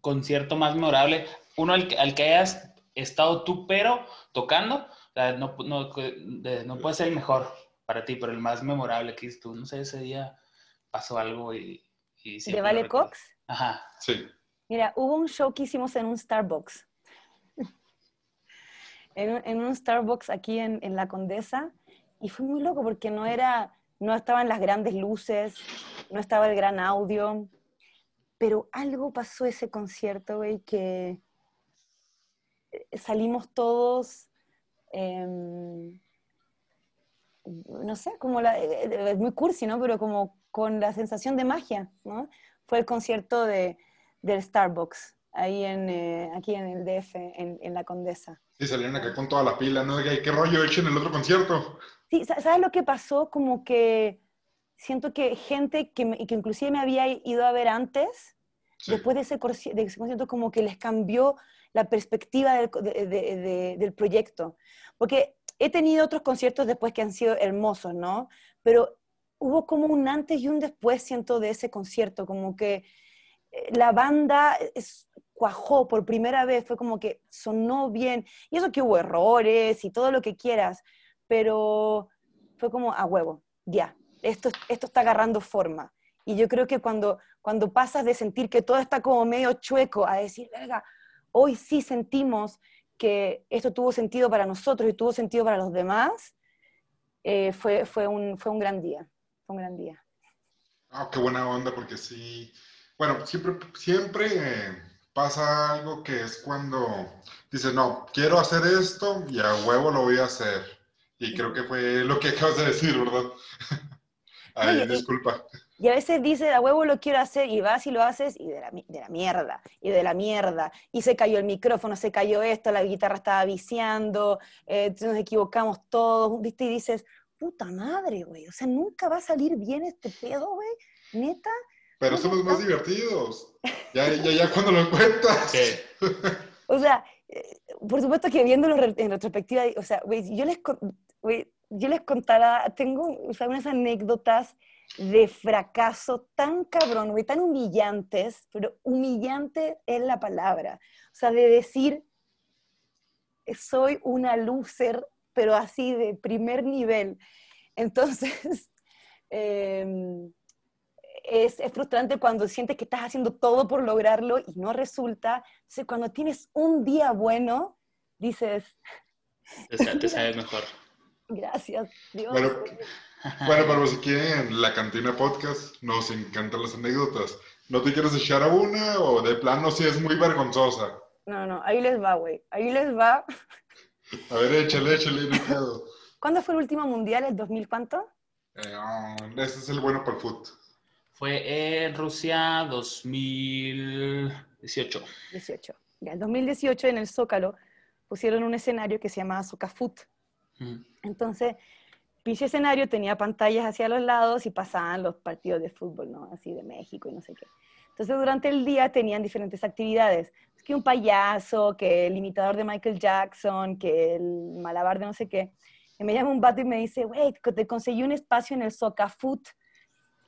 concierto más memorable, uno al que, al que hayas estado tú, pero tocando, no, no, no, puede ser el mejor para ti, pero el más memorable que tú, no sé, ese día pasó algo y... y ¿De Vale Cox? Ajá. Sí. Mira, hubo un show que hicimos en un Starbucks. (laughs) en, en, un Starbucks aquí en, en La Condesa, y fue muy loco porque no era, no estaban las grandes luces, no estaba el gran audio, pero algo pasó ese concierto, güey, que eh, salimos todos, em, no sé, como la, eh, eh, es muy cursi, ¿no? Pero como con la sensación de magia, ¿no? Fue el concierto de, del Starbucks, ahí en, aquí en el DF, en, La Condesa. Sí, salieron acá con toda la pila, ¿no? ¿Qué rollo he hecho en el otro concierto? Sí, ¿sabes lo que pasó? Como que siento que gente que, que inclusive me había ido a ver antes, después de ese, de ese, concierto, como que les cambió la perspectiva del, del, proyecto. Porque he tenido otros conciertos después que han sido hermosos, ¿no? Pero hubo como un antes y un después, siento, de ese concierto, como que eh, la banda es, cuajó por primera vez, fue como que sonó bien, y eso que hubo errores y todo lo que quieras, pero fue como a huevo, ya, esto, esto está agarrando forma. Y yo creo que cuando, cuando pasas de sentir que todo está como medio chueco a decir, verga, hoy sí sentimos que esto tuvo sentido para nosotros y tuvo sentido para los demás, eh, fue, fue, un, fue un gran día, fue un gran día. Ah, qué buena onda, porque sí, bueno, siempre, siempre eh, pasa algo que es cuando dices, no, quiero hacer esto y a huevo lo voy a hacer. Y creo que fue lo que acabas de decir, ¿verdad? (laughs) Ay, disculpa. Y a veces dices, a huevo lo quiero hacer, y vas y lo haces, y de la, de la, mierda, y de la mierda. Y se cayó el micrófono, se cayó esto, la guitarra estaba viciando, eh, nos equivocamos todos, ¿viste? Y dices, puta madre, güey, o sea, nunca va a salir bien este pedo, güey, neta. Pero somos más divertidos. Ya, ya, ya cuando lo cuentas. (laughs) o sea, eh, por supuesto que viéndolo en retrospectiva, o sea, güey, yo les, güey, yo les contara, tengo unas anécdotas de fracaso tan cabrón, güey, tan humillantes, pero humillante es la palabra. O sea, de decir, soy una loser, pero así de primer nivel. Entonces, (laughs) em, es, es, frustrante cuando sientes que estás haciendo todo por lograrlo y no resulta. Entonces, cuando tienes un día bueno, dices... (laughs) Te sabes mejor. (laughs) Gracias, Dios. Bueno, (laughs) bueno, pero si quieren la cantina podcast, nos encantan las anécdotas. ¿No te quieres echar a una o de plano si es muy vergonzosa? No, no, ahí les va, güey. Ahí les va. A ver, échale, échale, ¿Cuándo fue el último mundial? ¿El 2000 cuánto? Eh, ese es el bueno para el fútbol. Fue en Rusia 2018. 18. Ya, en 2018 en el Zócalo pusieron un escenario que se llamaba Socafut entonces, pinche escenario tenía pantallas hacia los lados y pasaban los partidos de fútbol, ¿no? Así de México y no sé qué. Entonces, durante el día tenían diferentes actividades. Es que un payaso, que el imitador de Michael Jackson, que el malabar de no sé qué. Y me llama un vato y me dice, güey, te conseguí un espacio en el Foot.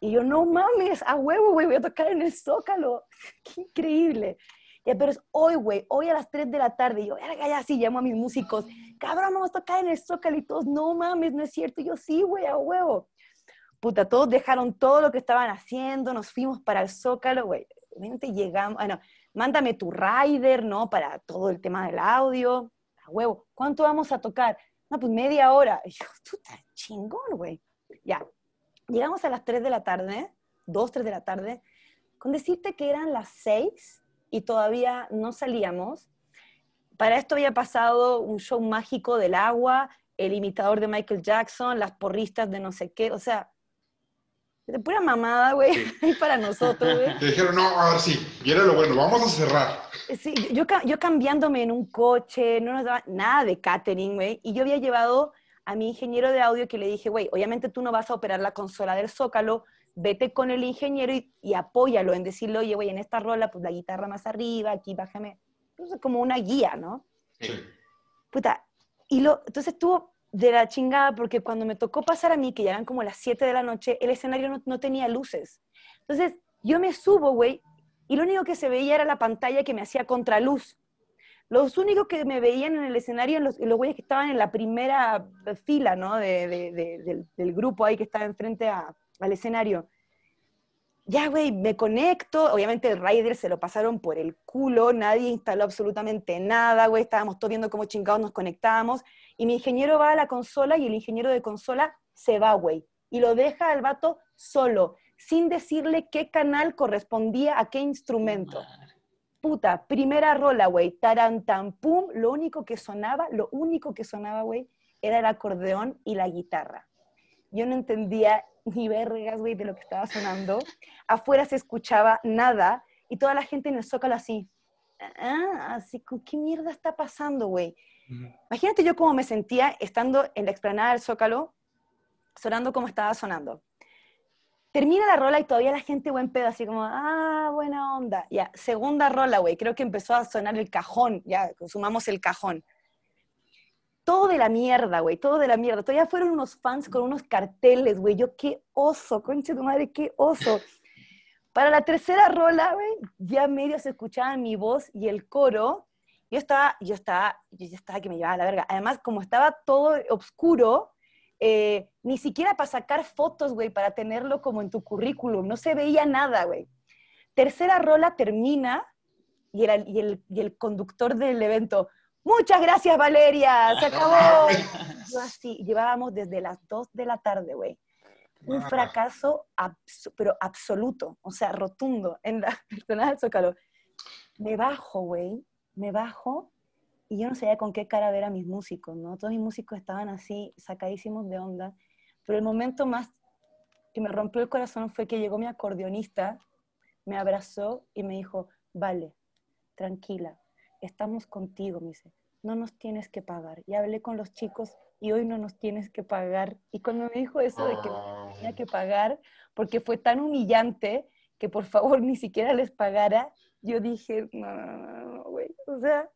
Y yo, no mames, a huevo, güey, voy a tocar en el Zócalo. (laughs) Qué increíble. Ya, pero es hoy, güey, hoy a las 3 de la tarde. Y yo, ya así llamo a mis músicos, cabrón, vamos a tocar en el Zócalo y todos, no mames, no es cierto. Y yo, sí, güey, a huevo. Puta, todos dejaron todo lo que estaban haciendo, nos fuimos para el Zócalo, güey. Obviamente llegamos, bueno, mándame tu rider, ¿no? Para todo el tema del audio. A huevo, ¿cuánto vamos a tocar? No, pues media hora. Y yo, puta, chingón, güey. Ya, llegamos a las 3 de la tarde, 2, 3 de la tarde, con decirte que eran las 6 y todavía no salíamos. Para esto había pasado un show mágico del agua, el imitador de Michael Jackson, las porristas de no sé qué, o sea, de pura mamada, güey, (laughs) para nosotros, güey. (laughs) Te dijeron, no, a ver, sí, y era lo bueno, vamos a cerrar. Sí, yo, yo cambiándome en un coche, no nos daba nada de catering, güey, y yo había llevado a mi ingeniero de audio que le dije, güey, obviamente tú no vas a operar la consola del Zócalo, vete con el ingeniero y, apóyalo en decirle, oye, güey, en esta rola, pues la guitarra más arriba, aquí bájame. Entonces, como una guía, ¿no? Sí. Puta, y lo, entonces estuvo de la chingada porque cuando me tocó pasar a mí, que ya eran como las 7 de la noche, el escenario no, no tenía luces. Entonces, yo me subo, güey, y lo único que se veía era la pantalla que me hacía contraluz. Los únicos que me veían en el escenario, los, güeyes que estaban en la primera fila, ¿no? De, de, de, del, grupo ahí que estaba enfrente al escenario. Ya, güey, me conecto. Obviamente el rider se lo pasaron por el culo, nadie instaló absolutamente nada, güey. Estábamos todos viendo cómo chingados nos conectábamos. Y mi ingeniero va a la consola y el ingeniero de consola se va, güey. Y lo deja al vato solo, sin decirle qué canal correspondía a qué instrumento. Puta, primera rola, güey. Tarantan, pum. Lo único que sonaba, lo único que sonaba, güey, era el acordeón y la guitarra. Yo no entendía ni vergas, güey, de lo que estaba sonando. Afuera se escuchaba nada y toda la gente en el zócalo así. Ah, así, ¿con qué mierda está pasando, güey? Imagínate yo cómo me sentía estando en la explanada del Zócalo, sonando como estaba sonando. Termina la rola y todavía la gente buen pedo, así como, ah, buena onda. Ya, segunda rola, güey, creo que empezó a sonar el cajón, ya, consumamos el cajón. Todo de la mierda, güey, todo de la mierda. Todavía fueron unos fans con unos carteles, güey. Yo, qué oso, concha de madre, qué oso. Para la tercera rola, güey, ya medio se escuchaba mi voz y el coro, yo estaba, yo estaba, yo ya estaba que me llevaba a la verga. Además, como estaba todo oscuro, eh, ni siquiera para sacar fotos, güey, para tenerlo como en tu currículum, no se veía nada, güey. Tercera rola termina y el, y, el, y el conductor del evento, muchas gracias Valeria, se acabó. (laughs) Yo así, llevábamos desde las 2 de la tarde, güey. Un fracaso, abs pero absoluto, o sea, rotundo en la (laughs) del Zócalo. Me bajo, güey, me bajo y yo no sabía con qué cara ver a mis músicos, ¿no? Todos mis músicos estaban así, sacadísimos de onda, pero el momento más que me rompió el corazón fue que llegó mi acordeonista, me abrazó y me dijo, vale, tranquila, estamos contigo, me dice, no nos tienes que pagar. Y hablé con los chicos y hoy no nos tienes que pagar. Y cuando me dijo eso de que oh. tenía que pagar, porque fue tan humillante que por favor ni siquiera les pagara, yo dije, no, no, no, güey, o sea,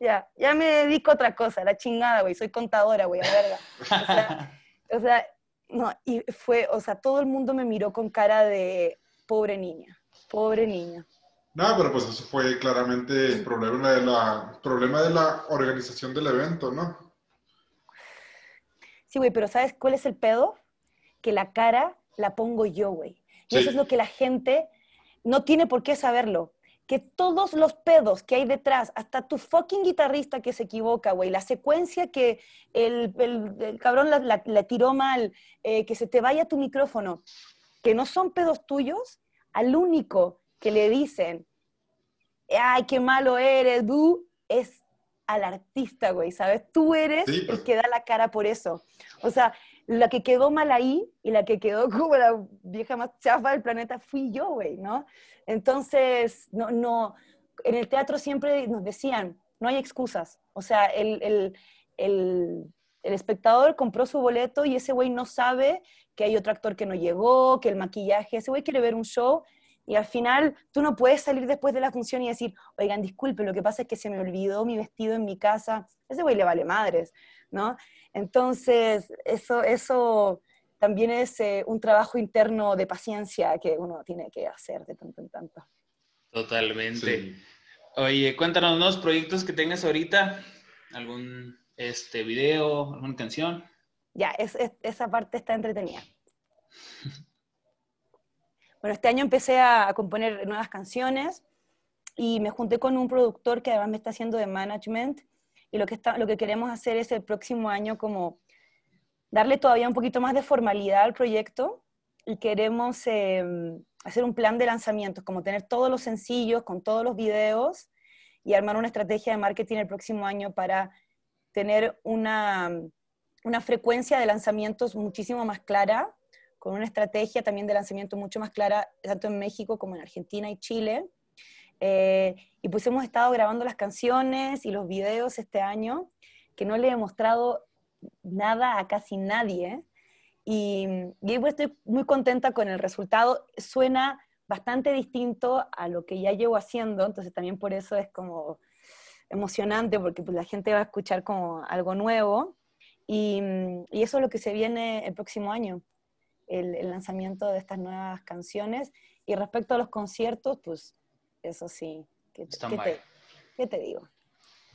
ya, ya me dedico a otra cosa, la chingada, güey, soy contadora, güey, a verga. O sea, o sea, no, y fue, o sea, todo el mundo me miró con cara de pobre niña, pobre niña. No, pero pues eso fue claramente el problema de la, problema de la organización del evento, ¿no? Sí, güey, pero ¿sabes cuál es el pedo? Que la cara la pongo yo, güey. Y sí. eso es lo que la gente no tiene por qué saberlo que todos los pedos que hay detrás, hasta tu fucking guitarrista que se equivoca, güey, la secuencia que el, el, el cabrón la, la, la, tiró mal, eh, que se te vaya tu micrófono, que no son pedos tuyos, al único que le dicen, ay, qué malo eres, tú, es al artista, güey, ¿sabes? Tú eres sí, el que da la cara por eso. O sea, la que quedó mal ahí y la que quedó (laughs) como la vieja más chafa del planeta fui yo, güey, ¿no? Entonces, no, no, en el teatro siempre nos decían, no hay excusas. O sea, el, el, el, espectador compró su boleto y ese güey no sabe que hay otro actor que no llegó, que el maquillaje, ese güey quiere ver un show y al final tú no puedes salir después de la función y decir, oigan, disculpe, lo que pasa es que se me olvidó mi vestido en mi casa. Ese güey le vale madres, ¿no? Entonces, eso, eso también es eh, un trabajo interno de paciencia que uno tiene que hacer de tanto en tanto. Totalmente. Sí. Oye, cuéntanos unos proyectos que tengas ahorita, algún este, video, alguna canción. Ya, es, es, esa parte está entretenida. (laughs) bueno, este año empecé a, a, componer nuevas canciones y me junté con un productor que además me está haciendo de management y lo que, está, lo que queremos hacer es el próximo año como darle todavía un poquito más de formalidad al proyecto y queremos eh, hacer un plan de lanzamientos, como tener todos los sencillos con todos los videos y armar una estrategia de marketing el próximo año para tener una, una frecuencia de lanzamientos muchísimo más clara, con una estrategia también de lanzamiento mucho más clara, tanto en México como en Argentina y Chile. Eh, y pues hemos estado grabando las canciones y los videos este año, que no le he mostrado nada a casi nadie. Y, y pues estoy muy contenta con el resultado. Suena bastante distinto a lo que ya llevo haciendo, entonces también por eso es como emocionante, porque pues la gente va a escuchar como algo nuevo. Y, eso es lo que se viene el próximo año, el, lanzamiento de estas nuevas canciones. Y respecto a los conciertos, pues eso sí, ¿qué, ¿qué te, ¿qué te digo?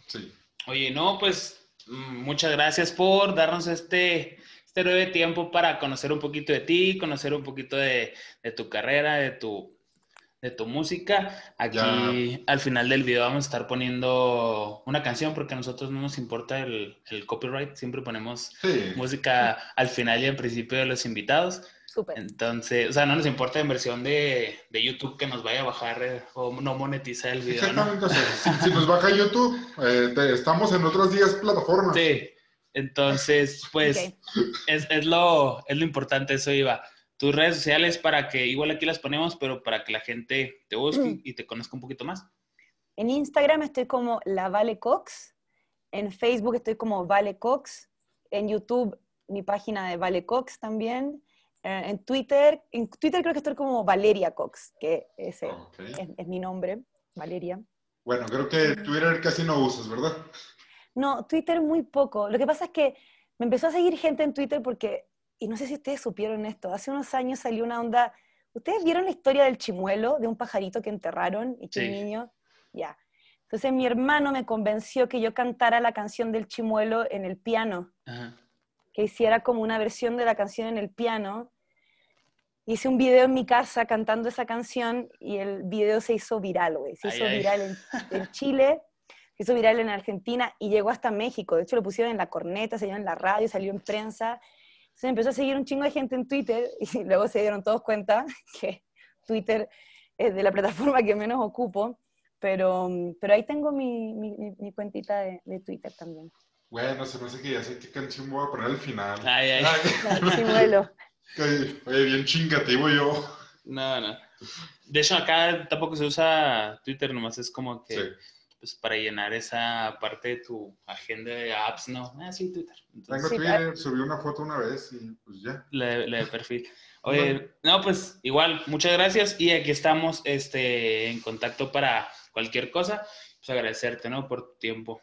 Sí. Oye, no, pues mm, muchas gracias por darnos este, este breve tiempo para conocer un poquito de ti, conocer un poquito de, de tu carrera, de tu, de tu música. Aquí al final del video vamos a estar poniendo una canción porque a nosotros no nos importa el, el copyright, siempre ponemos música al final y al principio de los invitados. Entonces, o sea, no nos importa en versión de, de YouTube que nos vaya a bajar eh, o no monetiza el video. Exactamente, si, nos baja YouTube, eh, estamos en otros 10 plataformas. Sí, entonces, pues es, es, lo, es lo importante, eso iba. Tus redes sociales para que, igual aquí las ponemos, pero para que la gente te busque mm. y te conozca un poquito más. En Instagram estoy como la Vale Cox, en Facebook estoy como Vale Cox, en YouTube mi página de Vale Cox también eh, en Twitter, en Twitter creo que estoy como Valeria Cox, que ese es, mi nombre, Valeria. Bueno, creo que Twitter casi no usas, ¿verdad? No, Twitter muy poco. Lo que pasa es que me empezó a seguir gente en Twitter porque, y no sé si ustedes supieron esto, hace unos años salió una onda, ¿ustedes vieron la historia del chimuelo, de un pajarito que enterraron y que un niño? Ya. Entonces mi hermano me convenció que yo cantara la canción del chimuelo en el piano. Ajá que hiciera como una versión de la canción en el piano. Hice un video en mi casa cantando esa canción y el video se hizo viral, güey. Se hizo viral en, (laughs) Chile, se hizo viral en Argentina y llegó hasta México. De hecho, lo pusieron en la corneta, salió en la radio, salió en prensa. Entonces empezó a seguir un chingo de gente en Twitter (laughs) y luego se dieron todos cuenta (laughs) que Twitter es de la plataforma que menos ocupo. Pero, pero ahí tengo mi, mi, mi cuentita de, de Twitter también. Bueno, se me hace que ya sé qué canción voy a poner al final. Ay, ay. (laughs) Oye, bien chingativo yo. No, no. De hecho, acá tampoco se usa Twitter, nomás es como que pues, para llenar esa parte de tu agenda de apps, ¿no? Ah, sí, Twitter. Tengo Twitter, subí una foto una vez y pues ya. Le, de perfil. (laughs) Oye, no, pues igual, muchas gracias y aquí estamos este, en contacto para cualquier cosa. Pues agradecerte, ¿no? Por tu tiempo.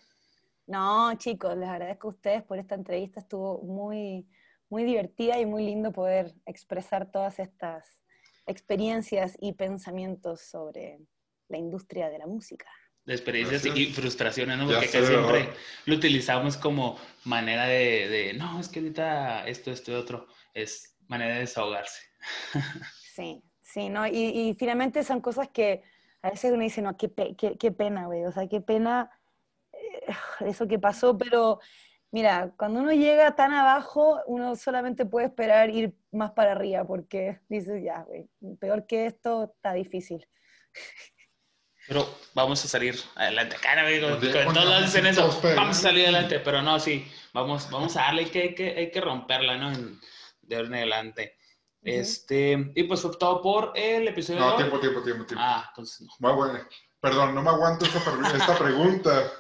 No, chicos, les agradezco a ustedes por esta entrevista. Estuvo muy, muy divertida y muy lindo poder expresar todas estas experiencias y pensamientos sobre la industria de la música. De experiencias y frustraciones, ¿no? Porque casi siempre lo utilizamos como manera de, de, no, es que ahorita esto, esto y otro, es manera de desahogarse. (laughs) Sí, sí, ¿no? Y, y finalmente son cosas que a veces uno dice, no, qué, qué, qué pena, güey, o sea, qué pena (laughs) eso que pasó, pero mira, cuando uno llega tan abajo, uno solamente puede esperar ir más para arriba, porque dices, ya, peor que esto está difícil. Pero vamos a salir adelante. Cara, amigo, con todos dicen eso, vamos a salir adelante, pero no, sí, vamos, vamos a darle que hay que, hay que romperla, ¿no? de ahora en adelante. Este, y pues fue todo por el episodio. No, tiempo, tiempo, tiempo, tiempo. Ah, entonces no. Muy bueno. Perdón, no me aguanto esta, esta pregunta.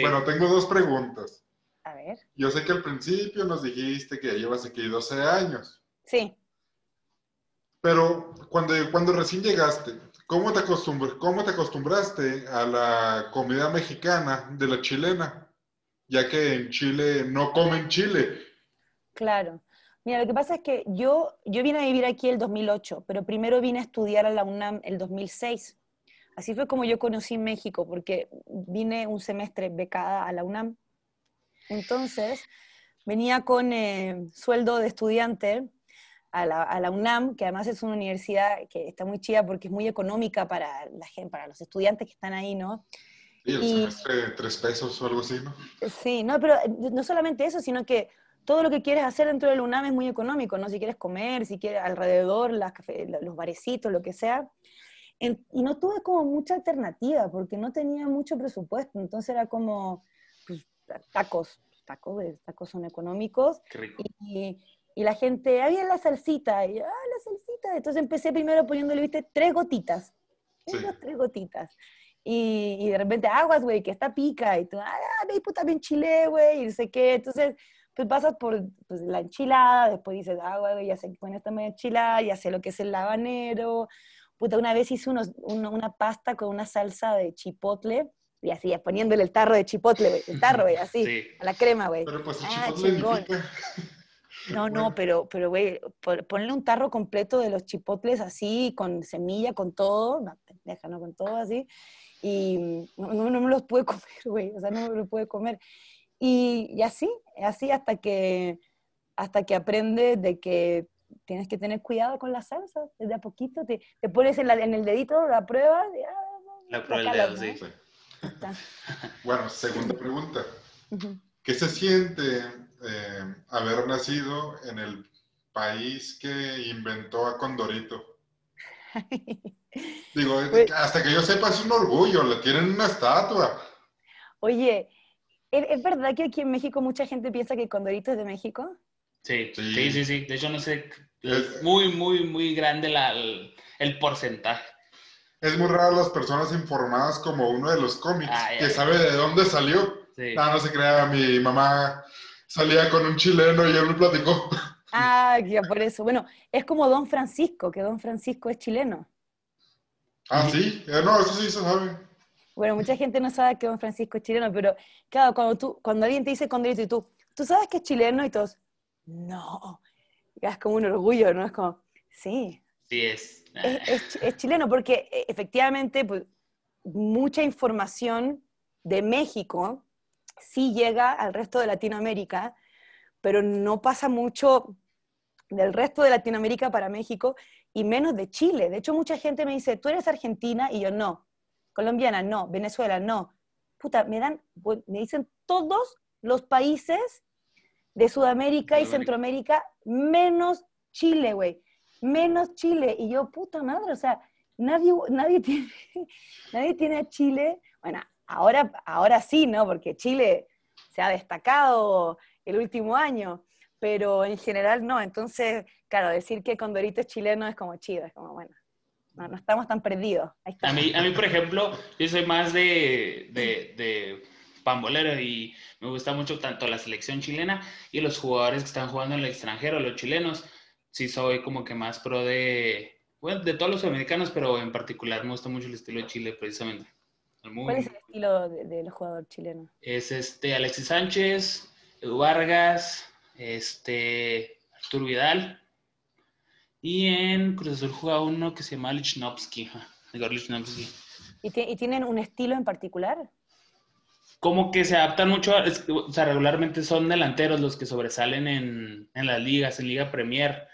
Bueno, tengo dos preguntas. A ver. Yo sé que al principio nos dijiste que llevas aquí 12 años. Sí. Pero cuando, cuando recién llegaste, ¿cómo te, ¿cómo te acostumbraste a la comida mexicana de la chilena? Ya que en Chile no comen chile. Claro. Mira, lo que pasa es que yo, yo vine a vivir aquí el 2008, pero primero vine a estudiar a la UNAM el 2006. Así fue como yo conocí México, porque vine un semestre becada a la UNAM. Entonces, venía con eh, sueldo de estudiante a la, UNAM, que además es una universidad que está muy chida porque es muy económica para, la gente, para los estudiantes que están ahí, ¿no? Y el semestre tres pesos o algo así, ¿no? Sí, no, pero no solamente eso, sino que todo lo que quieres hacer dentro de la UNAM es muy económico, ¿no? Si quieres comer, si quieres alrededor, las los barecitos, lo que sea, y no tuve como mucha alternativa porque no tenía mucho presupuesto, entonces era como pues, tacos, tacos, tacos son económicos. Y, y, la gente, había la salsita, y ah, la salsita. Entonces empecé primero poniéndole, viste, tres gotitas, tres gotitas. Y, y, de repente aguas, güey, que está pica, y tú, ah, me puta, bien chile, güey, y no sé qué. Entonces, pues pasas por pues, la enchilada, después dices, ah, güey, ya sé que con esta media enchilada, ya sé lo que es el habanero, Puta, una vez hice una pasta con una salsa de chipotle Y así, poniéndole el tarro de chipotle, güey, el tarro, güey, así, Sí. a la crema, güey. Pero pues el Ah, chipotle No, no, Bueno. pero, pero, güey, pon- ponle un tarro completo de los chipotles así, con semilla, con todo, no, pendeja, ¿no? Con todo así, y no, no, no me los pude (laughs) comer, güey, o sea, no me los pude comer. Y, y así, así hasta que, hasta que aprendes de que tienes que tener cuidado con las salsas, desde a poquito, te, te pones en, la- en el dedito, la pruebas, y, ah, La prueba del dedo, sí. (laughs) Bueno, segunda pregunta. ¿Qué se siente eh, haber nacido en el país que inventó a Condorito? (laughs) Digo, es- Güey. hasta que yo sepa es un orgullo, le tienen una estatua. Oye, ¿es, es verdad que aquí en México mucha gente piensa que Condorito es de México? Sí, Sí. sí, sí, sí. De hecho, no sé, es muy, muy, muy grande la, el, el porcentaje. Es muy raro las personas informadas como uno de los cómics, Ay, que ay. sabe de dónde salió. Sí. No, no se crea, mi mamá salía con un chileno y él me platicó. Ah, ya por eso. Bueno, es como Don Francisco, que Don Francisco es chileno. Ah, sí, Eh, no, eso sí se sabe. Bueno, mucha gente no sabe que Don Francisco es chileno, pero claro, cuando, tú, cuando alguien te dice Condorito y tú, ¿tú sabes que es chileno? Y todos, no. Es como un orgullo, ¿no? Es como, sí, Sí es. es, es chi- es chileno, porque eh, efectivamente pues, mucha información de México sí llega al resto de Latinoamérica, pero no pasa mucho del resto de Latinoamérica para México y menos de Chile. De hecho, mucha gente me dice, ¿tú eres argentina? Y yo no. Colombiana, no. Venezuela, no. Puta, me dan, me dicen todos los países de Sudamérica y. Centroamérica, menos Chile, güey. Menos Chile. Y yo, puta madre, o sea, nadie, nadie, (laughs) tiene, nadie tiene a Chile. Bueno, ahora, ahora sí, ¿no? Porque Chile se ha destacado el último año, pero en general no. Entonces, claro, decir que Condorito es chileno es como chido, es como, bueno, no, no estamos tan perdidos. Ahí está. A mí, a mí, por ejemplo, yo soy más de, de, de pambolero y me gusta mucho tanto la selección chilena y los jugadores que están jugando en el extranjero, los chilenos. Sí soy como que más pro de, bueno, de todos los sudamericanos, pero en particular me gusta mucho el estilo de Chile, precisamente. Muy- ¿Cuál es el estilo de, de los jugadores chilenos? es este Alexis Sánchez, Edu Vargas, este Arturo Vidal. Y en Cruz Azul juega uno que se llama Lichnowsky. Lichnowsky. ¿Y, y tienen un estilo en particular? Como que se adaptan mucho, a- es- o sea, regularmente son delanteros los que sobresalen en, en las ligas, en Liga Premier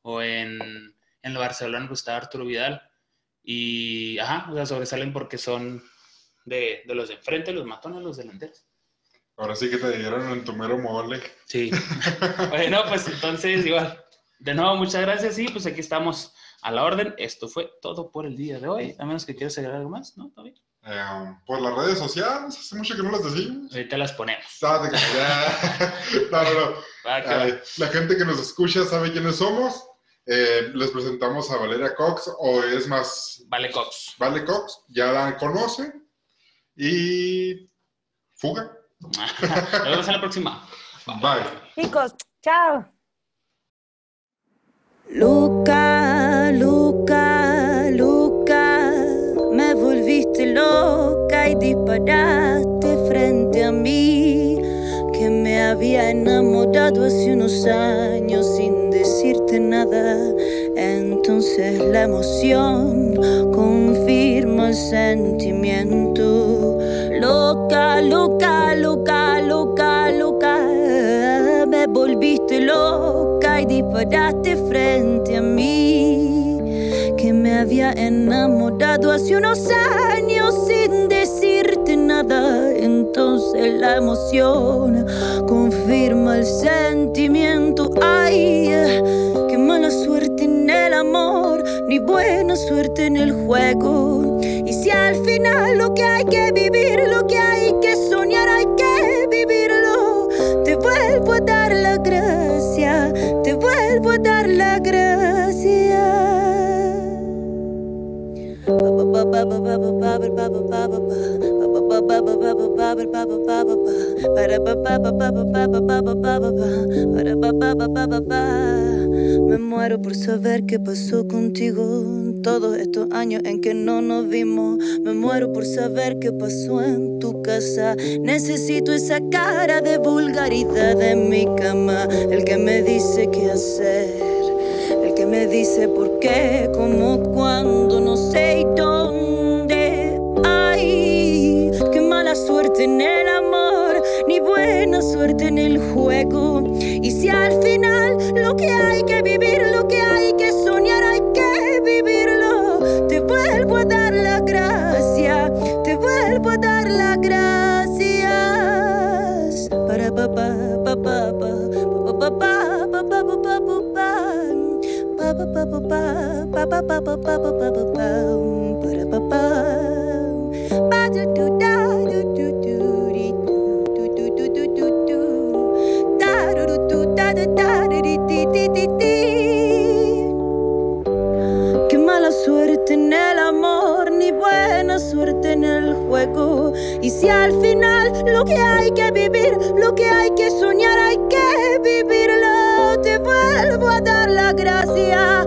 o en, en el Barcelona, pues está Arturo Vidal. Y, ajá, o sea, sobresalen porque son de, de los de enfrente, los matones, los delanteros. Ahora sí que te dieron en tu mero mole. Sí. (laughs) bueno, pues entonces, igual, de nuevo, muchas gracias y pues aquí estamos a la orden. Esto fue todo por el día de hoy. A menos que quieras agregar algo más, ¿no? ¿Está bien? Eh, por las redes sociales, hace mucho que no las decimos. Ahorita las ponemos. Ah. (laughs) No, no, no. Ay, la gente que nos escucha sabe quiénes somos. Eh, les presentamos a Valeria Cox, o es más, Vale, Cox. Vale Cox, ya la conocen. Y fuga. (laughs) Nos vemos en la próxima. Bye. Chicos, chao. Luca, Luca, loca y disparaste frente a mí, que me había enamorado hace unos años sin decirte nada. Entonces la emoción confirma el sentimiento. Loca, loca, loca, loca, loca, me volviste loca y disparaste frente a mí, había enamorado hace unos años sin decirte nada. Entonces la emoción confirma el sentimiento. Ay, qué mala suerte en el amor, ni buena suerte en el juego. Y si al final lo que hay que vivir, lo Me muero por saber qué pasó contigo. todos estos años en que no nos vimos. Me muero por saber qué pasó en tu casa. Necesito esa cara de vulgaridad en mi cama. El que me dice qué hacer. El que me dice por qué, cómo, cuándo, que hay que vivir, lo que hay que soñar, hay que vivirlo. Te vuelvo a dar la gracia, te vuelvo a dar las gracias. Para papá, papá, papá, papá, papá, papá, papá. Para papá. Qué mala suerte en el amor, ni buena suerte en el juego. Y si al final lo que hay que vivir, lo que hay que soñar, hay que vivirlo. Te vuelvo a dar la gracia,